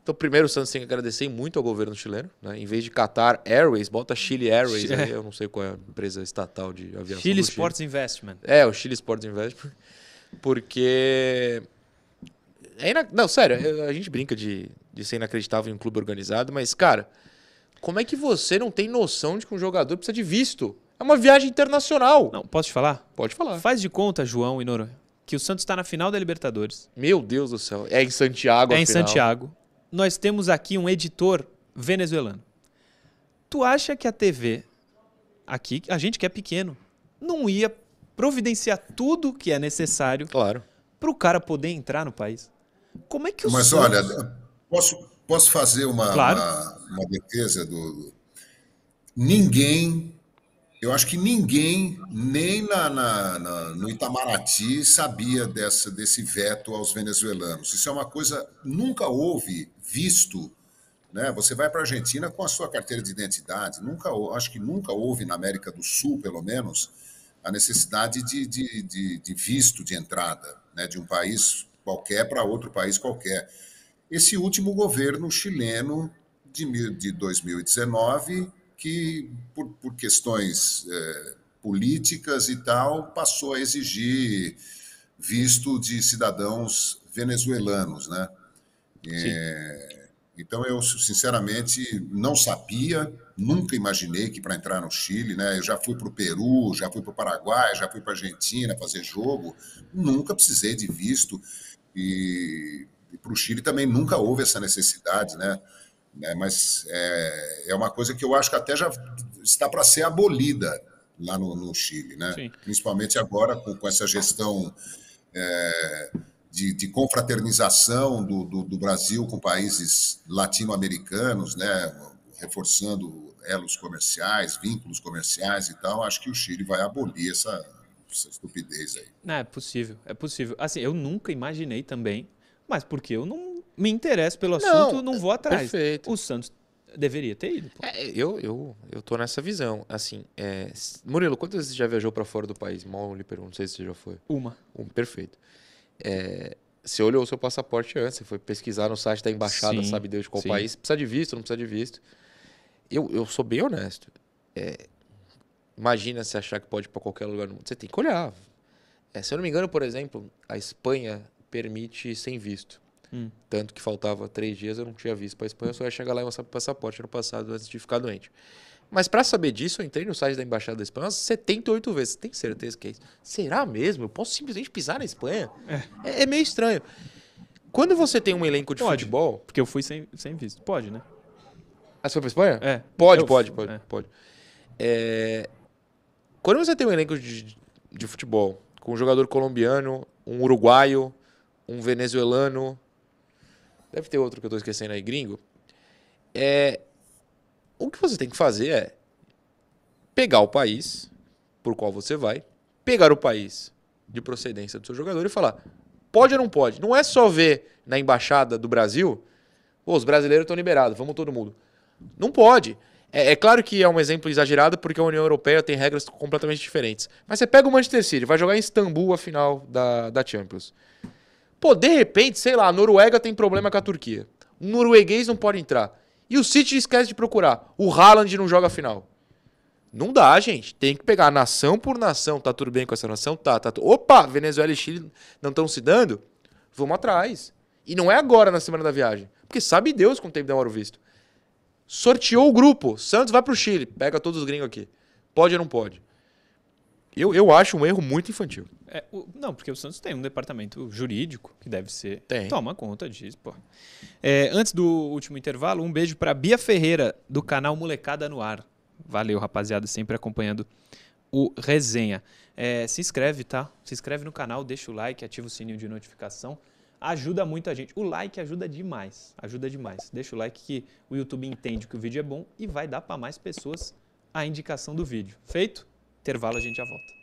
Então, primeiro, o Santos tem que agradecer muito ao governo chileno. Né? Em vez de Qatar Airways, bota Chile Airways. Aí, eu não sei qual é a empresa estatal de aviação. Chile Sports Investment. é, o Chile Sports Investment. Porque. É ina- Não, sério, a gente brinca de, de ser inacreditável em um clube organizado, mas, cara, como é que você não tem noção de que um jogador precisa de visto? É uma viagem internacional. Não, posso te falar? Pode falar. Faz de conta, João e Noronha, que o Santos está na final da Libertadores. Meu Deus do céu. É em Santiago, é em afinal. Santiago. Nós temos aqui um editor venezuelano. Tu acha que a TV, aqui, a gente que é pequeno, não ia providenciar tudo que é necessário Claro. para o cara poder entrar no país? Como é que o Mas Santos... olha, posso, posso fazer uma, Claro. uma, uma defesa do. Ninguém Eu acho que ninguém, nem na, na, na, no Itamaraty, sabia dessa, desse veto aos venezuelanos. Isso é uma coisa nunca houve visto. Né? Você vai para a Argentina com a sua carteira de identidade. Nunca, acho que nunca houve na América do Sul, pelo menos, a necessidade de, de, de, de visto de entrada né? de um país qualquer para outro país qualquer. Esse último governo chileno de, de 2019 que, por, por questões é, políticas e tal, passou a exigir visto de cidadãos venezuelanos, né? É, então eu sinceramente não sabia, nunca imaginei que para entrar no Chile, né? Eu já fui para o Peru, já fui para o Paraguai, já fui para a Argentina fazer jogo, nunca precisei de visto e, e para o Chile também nunca houve essa necessidade, né? Né? Mas é, é uma coisa que eu acho que até já está para ser abolida lá no, no Chile, né? principalmente agora com, com essa gestão é, de, de, confraternização do, do, do, Brasil com países latino-americanos, né? reforçando elos comerciais, vínculos comerciais e tal. Acho que o Chile vai abolir essa, essa estupidez aí. Não, é possível, é possível. Assim, eu nunca imaginei também, mas porque eu não me interesso pelo assunto, não, não vou atrás. Perfeito. O Santos deveria ter ido. É, eu, eu, eu tô nessa visão. Assim, é... Murilo, quantas vezes você já viajou para fora do país? Mal lhe pergunto, não sei se você já foi. Uma. Um, perfeito. É... Você olhou o seu passaporte antes, você foi pesquisar no site da embaixada, sim, sabe Deus de qual sim. país. Precisa de visto, não precisa de visto. Eu, eu sou bem honesto. É... Imagina se achar que pode ir para qualquer lugar no mundo. Você tem que olhar. É, se eu não me engano, por exemplo, a Espanha permite sem visto. Hum. Tanto que faltava três dias, eu não tinha visto para a Espanha, eu só ia chegar lá e mostrar o passaporte no passado antes de ficar doente. Mas para saber disso, eu entrei no site da Embaixada da Espanha umas 78 vezes. Tem certeza que é isso? Será mesmo? Eu posso simplesmente pisar na Espanha? É, é, é meio estranho. Quando você tem um elenco de pode, futebol. Porque eu fui sem, sem visto. Pode, né? Ah, você foi pra Espanha? É. Pode, pode, pode, é. pode. É... Quando você tem um elenco de, de futebol com um jogador colombiano, um uruguaio, um venezuelano, deve ter outro que eu estou esquecendo aí, gringo. É, o que você tem que fazer é pegar o país por qual você vai, pegar o país de procedência do seu jogador e falar: pode ou não pode? Não é só ver na embaixada do Brasil, os brasileiros estão liberados, vamos todo mundo. Não pode. É, é, claro que é um exemplo exagerado porque a União Europeia tem regras completamente diferentes. Mas você pega o Manchester City, vai jogar em Istambul a final da, da Champions. Pô, de repente, sei lá, a Noruega tem problema com a Turquia. O norueguês não pode entrar. E o City esquece de procurar. O Haaland não joga a final. Não dá, gente. Tem que pegar nação por nação. Tá tudo bem com essa nação? Tá, tá. Opa, Venezuela e Chile não estão se dando? Vamos atrás. E não é agora na semana da viagem. Porque sabe Deus quanto tempo demora o visto. Sorteou o grupo. Santos vai pro Chile. Pega todos os gringos aqui. Pode ou não pode? Eu, eu acho um erro muito infantil. É, o, não, porque o Santos tem um departamento jurídico que deve ser. Tem. Toma conta disso, pô. É, antes do último intervalo, um beijo para Bia Ferreira, do canal Molecada no Ar. Valeu, rapaziada, sempre acompanhando o resenha. É, se inscreve, tá? Se inscreve no canal, deixa o like, ativa o sininho de notificação. Ajuda muito a gente. O like ajuda demais. Ajuda demais. Deixa o like que o YouTube entende que o vídeo é bom e vai dar para mais pessoas a indicação do vídeo. Feito? Intervalo, a gente já volta.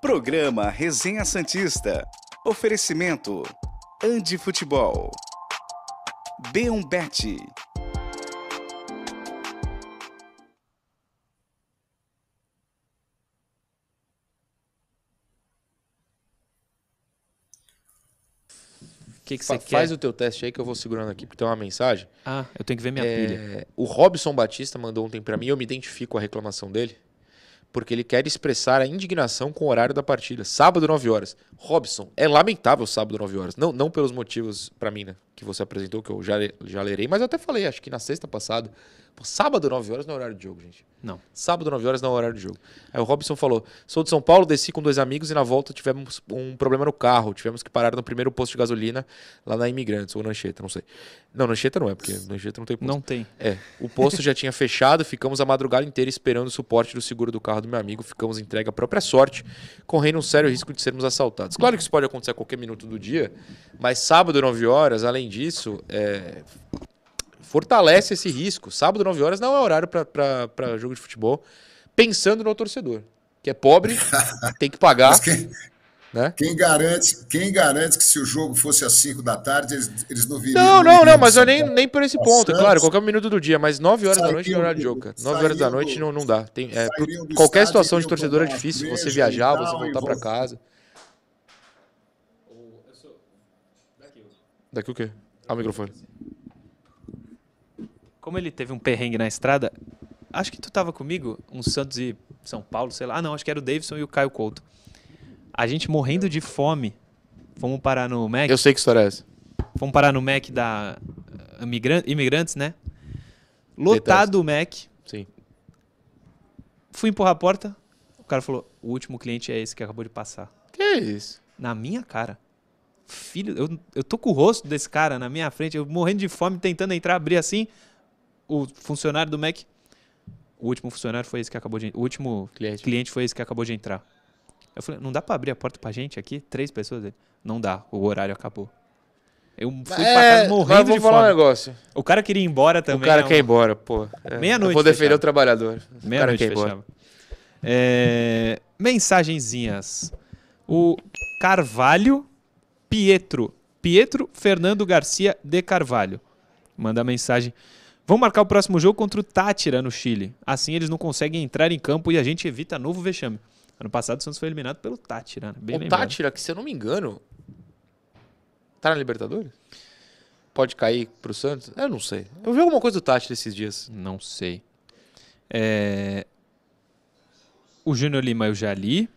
Programa Resenha Santista. Oferecimento: Andi Futebol. B1 que, que você quer? Faz o teu teste aí que eu vou segurando aqui, porque tem uma mensagem. Ah, eu tenho que ver minha é... pilha. O Robson Batista mandou ontem para mim, eu me identifico com a reclamação dele, porque ele quer expressar a indignação com o horário da partida. Sábado, 9 horas. Robson, é lamentável sábado, 9 horas. Não, não pelos motivos, para mim, né, que você apresentou, que eu já, já lerei, mas eu até falei, acho que na sexta passada. Pô, sábado, 9 horas não é horário de jogo, gente. Não. Sábado, 9 horas não é horário de jogo. Aí o Robson falou: sou de São Paulo, desci com dois amigos e na volta tivemos um problema no carro. Tivemos que parar no primeiro posto de gasolina lá na Imigrantes, ou Nancheta, não sei. Não, Nancheta não é, porque Nancheta não tem posto. Não tem. É. O posto já tinha fechado, ficamos a madrugada inteira esperando o suporte do seguro do carro do meu amigo. Ficamos entregue à própria sorte, correndo um sério risco de sermos assaltados. Claro que isso pode acontecer a qualquer minuto do dia, mas sábado, 9 horas, além disso, é, fortalece esse risco. Sábado, 9 horas, não é horário para jogo de futebol. Pensando no torcedor, que é pobre, tem que pagar. Quem, né? quem, garante, quem garante que se o jogo fosse às 5 da tarde, eles, eles não viriam. Não, não, não, mas eu nem, nem por esse ponto, claro, qualquer minuto do dia, mas 9 horas da noite é horário de jogo, cara. 9 horas da noite não, não dá. Tem, é, qualquer situação de torcedor é difícil, você viajar, você voltar para casa. Daqui o quê? Ah, o microfone. Como ele teve um perrengue na estrada, acho que tu tava comigo, um Santos e São Paulo, sei lá. Ah, não, acho que era o Davidson e o Caio Couto. A gente morrendo de fome. Fomos parar no Mac. Eu sei que história é essa. Fomos parar no Mac da Imigrantes, né? Lotado o Mac. Sim. Fui empurrar a porta. O cara falou: o último cliente é esse que acabou de passar. Que isso? Na minha cara filho, eu, eu tô com o rosto desse cara na minha frente, eu morrendo de fome, tentando entrar, abrir assim. O funcionário do Mac. O último funcionário foi esse que acabou de. O último cliente, cliente foi esse que acabou de entrar. Eu falei, não dá para abrir a porta pra gente aqui? Três pessoas? Não dá, o horário acabou. Eu fui é, pra casa morrendo vou de falar fome. um negócio. O cara queria ir embora também. O cara quer ir embora, pô. É. Meia-noite. Vou defender fechava. o trabalhador. Meia-noite fechava. É... Mensagenzinhas. O Carvalho Pietro. Pietro Fernando Garcia de Carvalho. Manda mensagem. Vamos marcar o próximo jogo contra o Tátira no Chile. Assim eles não conseguem entrar em campo e a gente evita novo vexame. Ano passado o Santos foi eliminado pelo Tátira. Né? Bem o lembrado. Tátira, que se eu não me engano, tá na Libertadores? Pode cair pro Santos? Eu não sei. Eu vi alguma coisa do Tátira esses dias. Não sei. É... O Júnior Lima eu já li.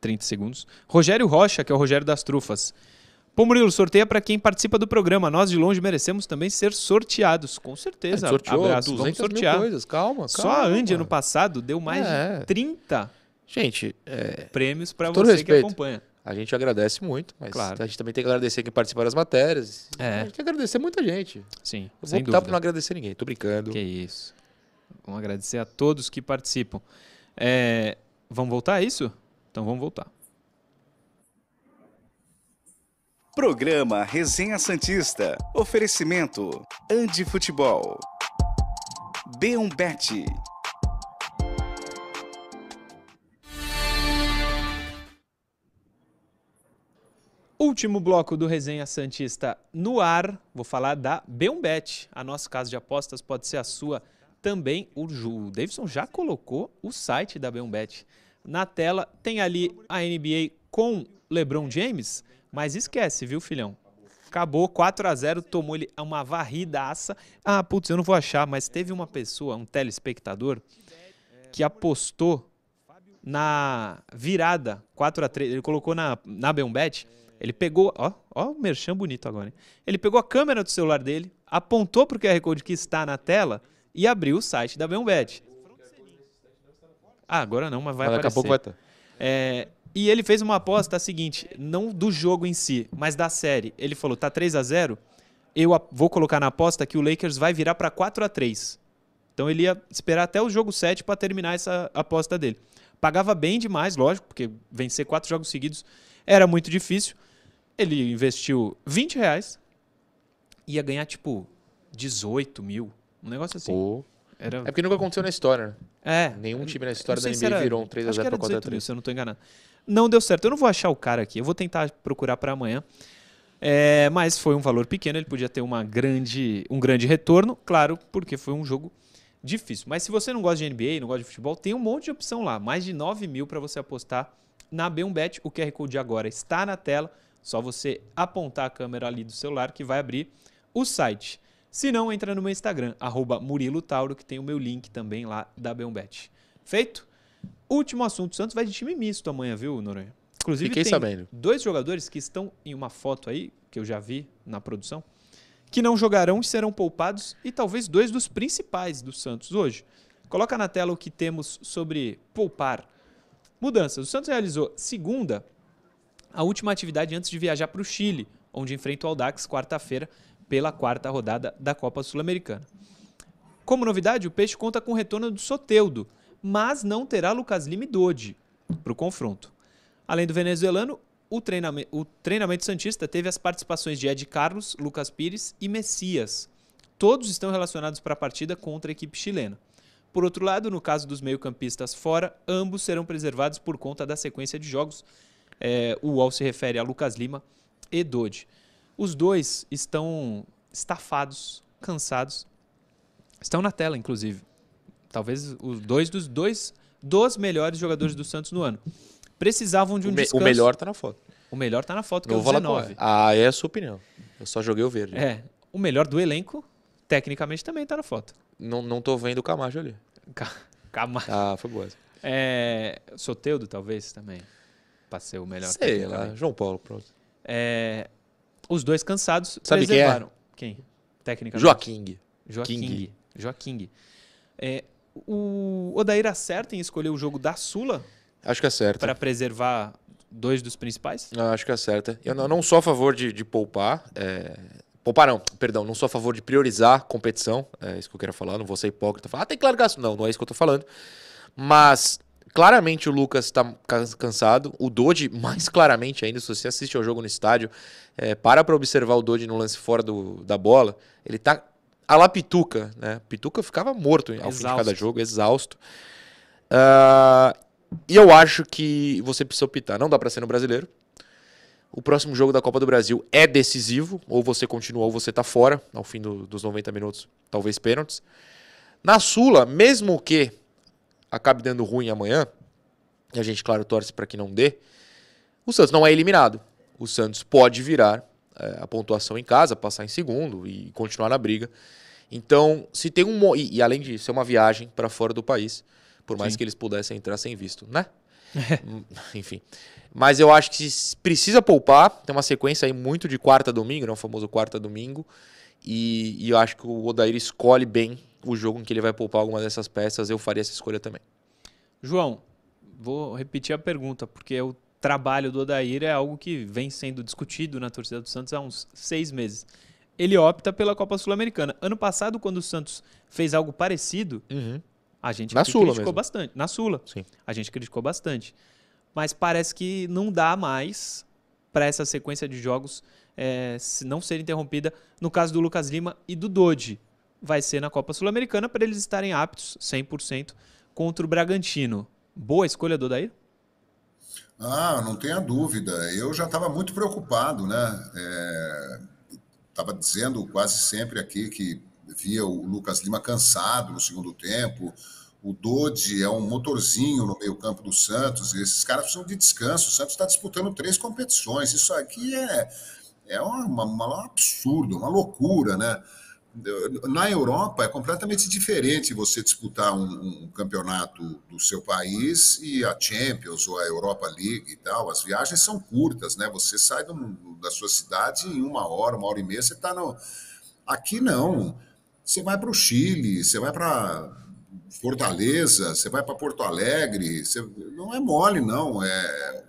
30 segundos. Rogério Rocha, que é o Rogério das Trufas. Pô, Murilo, sorteia para quem participa do programa. Nós de longe merecemos também ser sorteados, com certeza. É, sorteou Abraço. Vamos sortear. coisas, calma, calma. Só a Andy ano passado deu mais é. de 30 gente, é... prêmios para você respeito. que acompanha. A gente agradece muito, mas claro. a gente também tem que agradecer quem participa das matérias. É. A gente tem que agradecer muita gente. Sim, Eu vou optar por não agradecer ninguém, tô brincando. Que isso. Vamos agradecer a todos que participam. É... Vamos voltar a isso? Então vamos voltar. Programa Resenha Santista. Oferecimento: Andi Futebol. B1Bet. Último bloco do Resenha Santista no ar. Vou falar da B1Bet. A nossa casa de apostas pode ser a sua também. O, Ju, o Davidson já colocou o site da B1Bet. Na tela tem ali a NBA com LeBron James mas esquece, viu, filhão? Acabou 4 a 0 tomou ele uma varridaça. Ah, putz, eu não vou achar, mas teve uma pessoa, um telespectador, que apostou na virada 4 a 3 Ele colocou na, na Beombet. Ele pegou, ó, ó o merchan bonito agora. Hein? Ele pegou a câmera do celular dele, apontou para o QR Code que está na tela e abriu o site da Beombet. Ah, agora não, mas vai mas aparecer. Daqui a pouco vai estar. É, e ele fez uma aposta seguinte, não do jogo em si, mas da série. Ele falou: tá 3 a 0 eu vou colocar na aposta que o Lakers vai virar para 4 a 3 Então ele ia esperar até o jogo 7 para terminar essa aposta dele. Pagava bem demais, lógico, porque vencer quatro jogos seguidos era muito difícil. Ele investiu 20 reais, ia ganhar tipo 18 mil, um negócio assim. Oh. Era... É porque nunca aconteceu na história, né? É. Nenhum time na história da NBA era... virou um 3x0 para 4x3. Se eu não estou enganado. Não deu certo. Eu não vou achar o cara aqui. Eu vou tentar procurar para amanhã. É, mas foi um valor pequeno. Ele podia ter uma grande, um grande retorno, claro, porque foi um jogo difícil. Mas se você não gosta de NBA, não gosta de futebol, tem um monte de opção lá. Mais de 9 mil para você apostar na B1Bet. O QR Code agora está na tela. Só você apontar a câmera ali do celular que vai abrir o site. Se não, entra no meu Instagram, arroba Murilo Tauro, que tem o meu link também lá da B1Bet. Feito? Último assunto, o Santos vai de time misto amanhã, viu, Noronha? Inclusive Fiquei tem sabendo. dois jogadores que estão em uma foto aí, que eu já vi na produção, que não jogarão e serão poupados, e talvez dois dos principais do Santos hoje. Coloca na tela o que temos sobre poupar. Mudanças. O Santos realizou segunda a última atividade antes de viajar para o Chile, onde enfrenta o Aldax quarta-feira pela quarta rodada da Copa Sul-Americana. Como novidade, o Peixe conta com o retorno do Soteudo, mas não terá Lucas Lima e Dodi para o confronto. Além do venezuelano, o treinamento, o treinamento Santista teve as participações de Ed Carlos, Lucas Pires e Messias. todos estão relacionados para a partida contra a equipe chilena. Por outro lado, no caso dos meio-campistas fora, ambos serão preservados por conta da sequência de jogos. É, o UOL se refere a Lucas Lima e Dodi. Os dois estão estafados, cansados. Estão na tela, inclusive. Talvez os dois dos dois dos melhores jogadores do Santos no ano. Precisavam de um o, descanso. o melhor tá na foto. O melhor tá na foto, que Não é o vou falar qual 19. é. Ah, é a sua opinião. Eu só joguei o verde. É, o melhor do elenco, tecnicamente, também tá na foto. Não, não tô vendo o Camacho ali. Ca- Calma. Ah, foi boa. É, Soteudo, talvez, também. Pra ser o melhor. Sei lá. João Paulo, pronto. É, os dois cansados Sabe quem é? preservaram. Quem? Tecnicamente. Joaquim. Joaquim. Joaquim. É, o Odair acerta em escolher o jogo da Sula Acho que acerta. para preservar dois dos principais? Não, acho que acerta. Eu não, não sou a favor de, de poupar. é, Poupar não, perdão, não sou a favor de priorizar competição. É isso que eu quero falar, não vou ser hipócrita. Falar, ah, tem que largar. Não, não é isso que eu tô falando. Mas claramente o Lucas tá ca- cansado. O Dodi, mais claramente ainda, se você assiste ao jogo no estádio, é, para pra observar o Dodi no lance fora do, da bola. Ele tá a la Pituca, né? Pituca ficava morto ao fim de cada Exausto. jogo, exausto. Ah, e eu acho que você precisa optar. Não dá pra ser no brasileiro. O próximo jogo da Copa do Brasil é decisivo. Ou você continua ou você tá fora ao fim do- dos 90 minutos, talvez pênaltis. Na Sula, mesmo que acabe dando ruim amanhã, e a gente, claro, torce para que não dê, o Santos não é eliminado. O Santos pode virar a pontuação em casa, passar em segundo e continuar na briga. Então, se tem um. E, e além disso, é uma viagem para fora do país, por mais Sim. que eles pudessem entrar sem visto, né? Hum, Enfim. Mas eu acho que se precisa poupar. Tem uma sequência aí muito de quarta a domingo, né? o famoso quarta a domingo. E, e eu acho que o Odair escolhe bem o jogo em que ele vai poupar alguma dessas peças. Eu faria essa escolha também. João, vou repetir a pergunta, porque o trabalho do Odair é algo que vem sendo discutido na torcida do Santos há uns seis meses. Ele opta pela Copa Sul-Americana. Ano passado, quando o Santos fez algo parecido, a gente criticou mesmo. bastante. Na Sula. Sim. A gente criticou bastante. Mas parece que não dá mais para essa sequência de jogos eh, se não ser interrompida. No caso do Lucas Lima e do Dodi, vai ser na Copa Sul-Americana para eles estarem aptos 100% contra o Bragantino. Boa escolha do Odair? Ah, não tenha dúvida. Eu já estava muito preocupado, né? Estava dizendo quase sempre aqui que via o Lucas Lima cansado no segundo tempo. O Dodi é um motorzinho no meio-campo do Santos. Esses caras precisam de descanso. O Santos está disputando três competições. Isso aqui é, é uma, uma- um absurdo, uma loucura, né? Na Europa é completamente diferente você disputar um, um campeonato do seu país e a Champions ou a Europa League e tal. As viagens são curtas, né? Você sai do- da sua cidade em uma hora, uma hora e meia, você está no. Aqui não. Você vai para o Chile, você vai para Fortaleza, você vai para Porto Alegre. Você... Não é mole, não. É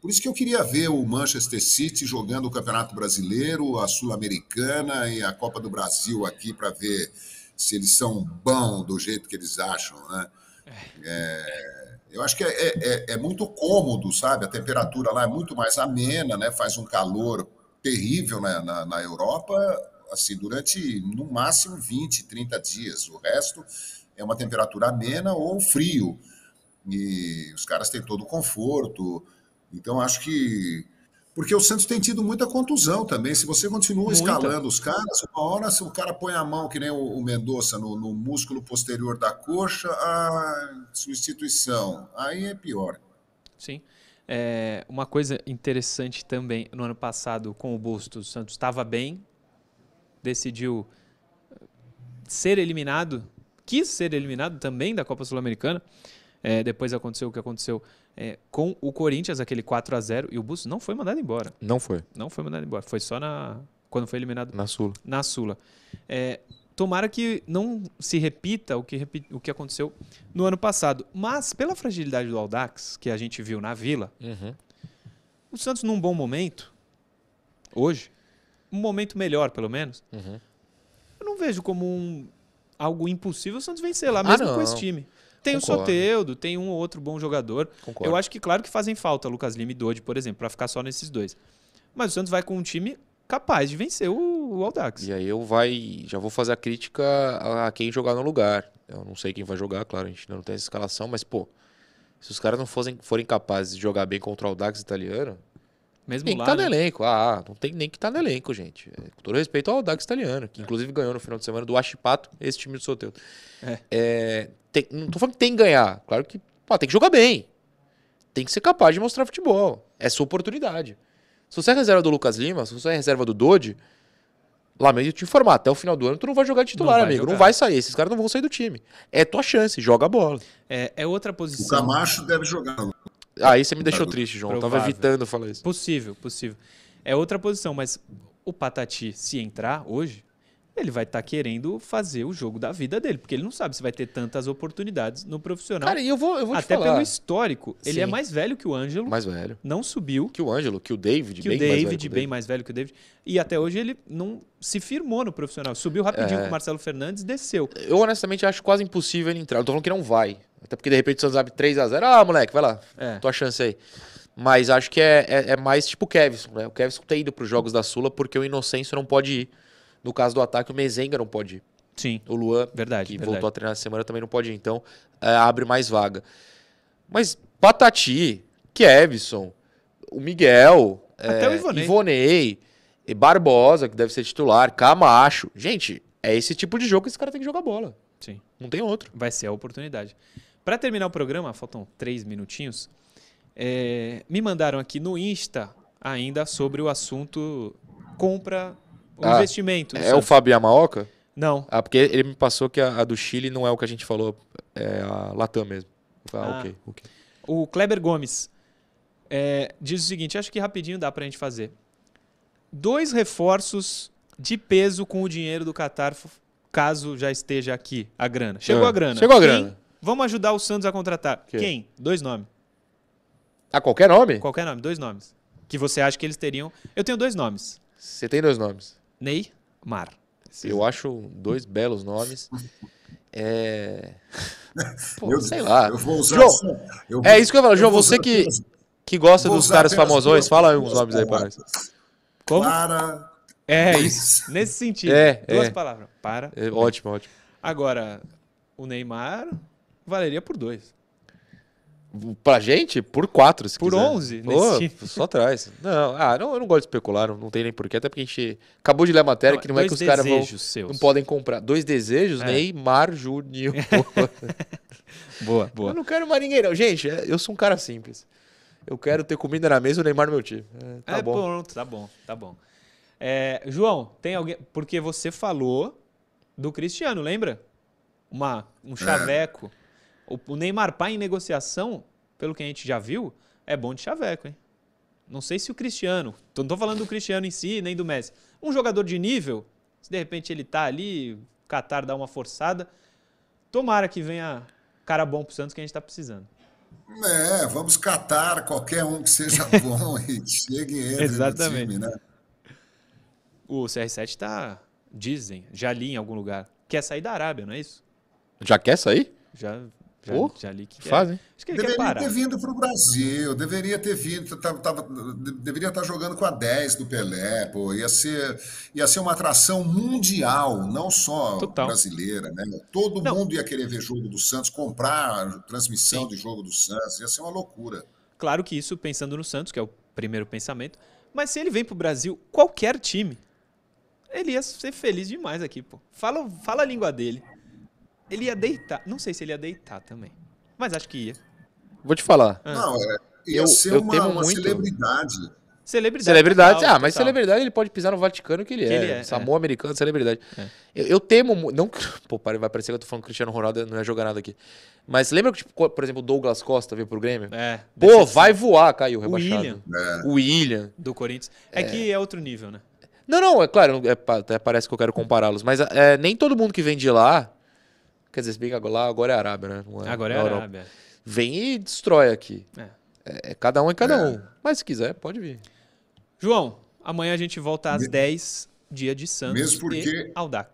por isso que eu queria ver o Manchester City jogando o Campeonato Brasileiro, a Sul-Americana e a Copa do Brasil aqui para ver se eles são bons do jeito que eles acham, né? É, eu acho que é, é- é muito cômodo, sabe? A temperatura lá é muito mais amena, né? Faz um calor terrível na, na, na Europa, assim, durante no máximo 20, 30 dias. O resto é uma temperatura amena ou frio. E os caras têm todo o conforto. Então, acho que. Porque o Santos tem tido muita contusão também. Se você continua Muita. escalando os caras, uma hora, se o cara põe a mão, que nem o, o Mendonça, no, no músculo posterior da coxa, a substituição. Aí é pior. Sim. É, uma coisa interessante também, no ano passado, com o Bustos, o Santos estava bem, decidiu eh, ser eliminado, quis ser eliminado também da Copa Sul-Americana. É, depois aconteceu o que aconteceu é, com o Corinthians, aquele 4 a 0 e o Bustos não foi mandado embora. Não foi. Não foi mandado embora. Foi só na quando foi eliminado Na Sula. na Sula. É, tomara que não se repita o que, o que aconteceu no ano passado. Mas, pela fragilidade do Aldax, que a gente viu na Vila, Uhum. o Santos num bom momento, hoje, um momento melhor, pelo menos, Uhum. eu não vejo como um, algo impossível o Santos vencer lá, Ah, mesmo com não. esse time. Tem o Concordo. Soteudo, tem um ou outro bom jogador. Concordo. Eu acho que, claro, que fazem falta Lucas Lima e Dodi, por exemplo, para ficar só nesses dois. Mas o Santos vai com um time capaz de vencer o, o Audax. E aí eu vai, já vou fazer a crítica a, quem jogar no lugar. Eu não sei quem vai jogar, claro, a gente ainda não tem essa escalação, mas pô, se os caras não fossem, forem capazes de jogar bem contra o Audax italiano, Mesmo tem que lá, estar né? no elenco. Ah, não tem nem que estar no elenco, gente. É, com todo respeito ao Audax italiano, que inclusive ganhou no final de semana do Achipato, esse time do Soteldo. É. É, tem- não tô falando que tem que ganhar. Claro que pô, tem que jogar bem. Tem que ser capaz de mostrar futebol. É sua oportunidade. Se você é reserva do Lucas Lima, se você é reserva do Dodi, lamento te informar, até o final do ano tu não vai jogar titular, Não amigo. jogar. Não vai sair. Esses caras não vão sair do time. É tua chance, joga a bola. É, é outra O posição. Camacho deve jogar. Aí você me deixou triste, João. Eu tava Provável. evitando falar isso. Possível, possível. É outra posição, mas o Patati, se entrar hoje, ele vai estar querendo fazer o jogo da vida dele, porque ele não sabe se vai ter tantas oportunidades no profissional. Cara, e eu vou, eu vou te Até falar. pelo histórico. Ele Sim. é mais velho que o Ângelo, Mais velho. não subiu. Que o Ângelo, que o David, Que bem o mais velho David, que o bem mais velho que o David. E até hoje ele não se firmou no profissional. Subiu rapidinho É. com o Marcelo Fernandes, desceu. Eu honestamente acho quase impossível ele entrar. Eu tô falando que não vai. Até porque de repente o Santos abre 3x0. Ah, moleque, vai lá. É. Tua chance aí. Mas acho que é, é, é mais tipo o Kevson, né? O Kevson tem ido pros jogos da Sula porque o Inocêncio não pode ir. No caso do ataque, o Mezenga não pode ir. Sim, O Luan, verdade. que verdade. voltou a treinar essa semana, também não pode ir. Então, é, abre mais vaga. Mas Patati, Kevson, o Miguel, Até é, o Ivonei. Ivonei, e Barbosa, que deve ser titular, Camacho. Gente, é esse tipo de jogo que esse cara tem que jogar bola. Sim. Não tem outro. Vai ser a oportunidade. Para terminar o programa, faltam três minutinhos. é, me mandaram aqui no Insta ainda sobre o assunto compra o Ah, investimento. É o. Fábio Yamaoka? Não. Ah, porque ele me passou que a, a do Chile não é o que a gente falou, é a Latam mesmo. Ah, Ah. ok, ok. O Kleber Gomes é, diz o seguinte: acho que rapidinho dá pra gente fazer. Dois reforços de peso com o dinheiro do Qatar, caso já esteja aqui a grana. Chegou Ah, a grana. chegou a Quem? grana. Vamos ajudar o Santos a contratar. Quem? Quem? Dois nomes. Ah, qualquer nome? Qualquer nome, dois nomes. Que você acha que eles teriam. Eu tenho dois nomes: Você tem dois nomes. Ney, Mar. Eu acho dois belos nomes. É. Pô, Eu- sei lá. Eu vou usar. João, só- eu É vou- isso que eu falo. João, você que, apenas- que gosta dos caras famosões, fala aí uns nomes aí pra nós. Como? Para. É isso. Nesse sentido. É, Duas é. palavras. Para. É, ótimo, ótimo. Agora, o Neymar valeria por dois. Pra gente, por quatro, se Por quiser. 11 Pô, nesse time. Só atrás. Não, ah, não, eu não gosto de especular, não, não tem nem porquê, até porque a gente acabou de ler a matéria que não é que os caras vão, desejos seus. não podem comprar. Dois desejos, É. Neymar Júnior. Boa, eu não quero mais ninguém, não. Gente, é, eu sou um cara simples. Eu quero ter comida na mesa e o Neymar no meu time. É, tá é, bom. pronto, tá bom, tá bom. É, João, tem alguém. Porque você falou do Cristiano, lembra? Uma, um chaveco. O, o Neymar pai em negociação, pelo que a gente já viu, é bom de chaveco, hein? Não sei se o Cristiano. Tô- Não tô falando do Cristiano em si, nem do Messi. Um jogador de nível, se de repente ele tá ali, o Qatar dá uma forçada. Tomara que venha cara bom pro Santos que a gente tá precisando. É, vamos catar qualquer um que seja bom e chegue e entre Exatamente. no time, né? O CR7 tá, dizem, já li em algum lugar, quer sair da Arábia, não é isso? Já quer sair? Já, já, Pô, já li que. Fazem. Acho que ele quer Deveria parar. ter vindo para o Brasil, deveria ter vindo, tava- tava- de- deveria estar jogando com a 10 do Pelé, pô, ia ser, ia ser uma atração mundial, não só Total. brasileira, né? Todo Não. mundo ia querer ver jogo do Santos, comprar transmissão de jogo do Santos, ia ser uma loucura. Claro que isso pensando no Santos, que é o primeiro pensamento. Mas se ele vem pro Brasil, qualquer time, ele ia ser feliz demais aqui, pô. Fala, fala a língua dele. Ele ia deitar. Não sei se ele ia deitar também. Mas acho que ia. Vou te falar. Ah. Não, é, ia Eu- ser eu uma, temo uma muito- celebridade. Celebridade. Celebridade. total, ah, mas total. celebridade ele pode pisar no Vaticano que ele Que é. ele é, Samoa americano, celebridade. É. Eu, eu temo. Não, pô, para, vai parecer que eu tô falando que o Cristiano Ronaldo não ia jogar nada aqui. Mas lembra que, tipo, por exemplo, o Douglas Costa veio pro Grêmio? É. Pô, vai voar, caiu, O rebaixado. William, O William. do Corinthians. É, que é outro nível, né? Não, não, é claro, é, até parece que eu quero compará-los, mas é, nem todo mundo que vem de lá, quer dizer, se bem que agora- lá agora é Arábia, né? Não Agora é. Arábia. Vem e destrói aqui. É. É, é cada um é cada um. Mas se quiser, pode vir. João, amanhã a gente volta às 10, dia de Santos Mesmo porque- e Audax.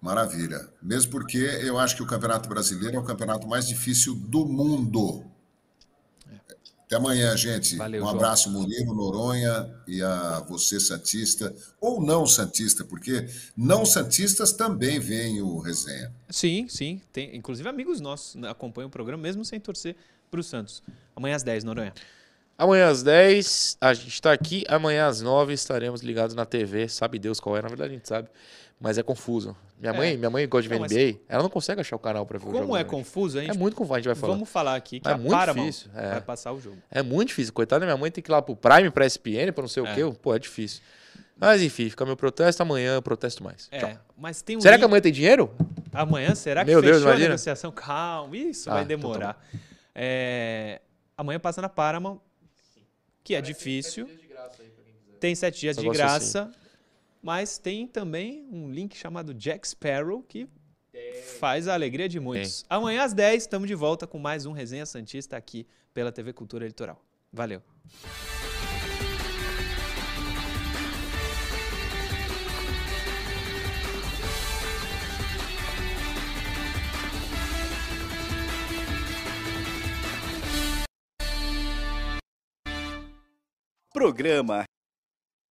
Maravilha. Mesmo porque eu acho que o Campeonato Brasileiro é o campeonato mais difícil do mundo. Até amanhã, gente. Valeu, um João. abraço, Murilo, Noronha e a você, Santista, ou não Santista, porque não Santistas também veem o resenha. Sim, sim. Tem, inclusive amigos nossos né, acompanham o programa mesmo sem torcer para o Santos. Amanhã às 10, Noronha. Amanhã às 10, a gente está aqui. Amanhã às 9 estaremos ligados na TV. Sabe Deus qual é, na verdade a gente sabe. Mas é confuso. Minha mãe, minha mãe gosta de ver Não, mas- NBA, ela não consegue achar o canal para ver o jogo. Como é né? confuso, a É gente muito confuso, a gente vai falar. vamos falar aqui que É a muito Paramount difícil, é. vai passar o jogo. É muito difícil. Coitada da minha mãe tem que ir lá pro Prime, pra ESPN, pra não sei É. o quê. Pô, é difícil. Mas enfim, fica meu protesto. Amanhã eu protesto mais. É, Tchau. mas tem um Será que link- amanhã tem dinheiro? Amanhã, será que Meu fechou Deus, a imagina. negociação? Calma, isso Ah, vai então tá demorar. É, amanhã passa na Paramount, que é difícil. Tem sete dias de gosto graça, mas tem também um link chamado Jack Sparrow, que faz a alegria de muitos. Amanhã às 10, estamos de volta com mais um Resenha Santista aqui pela TV Cultura Litoral. Valeu. Programa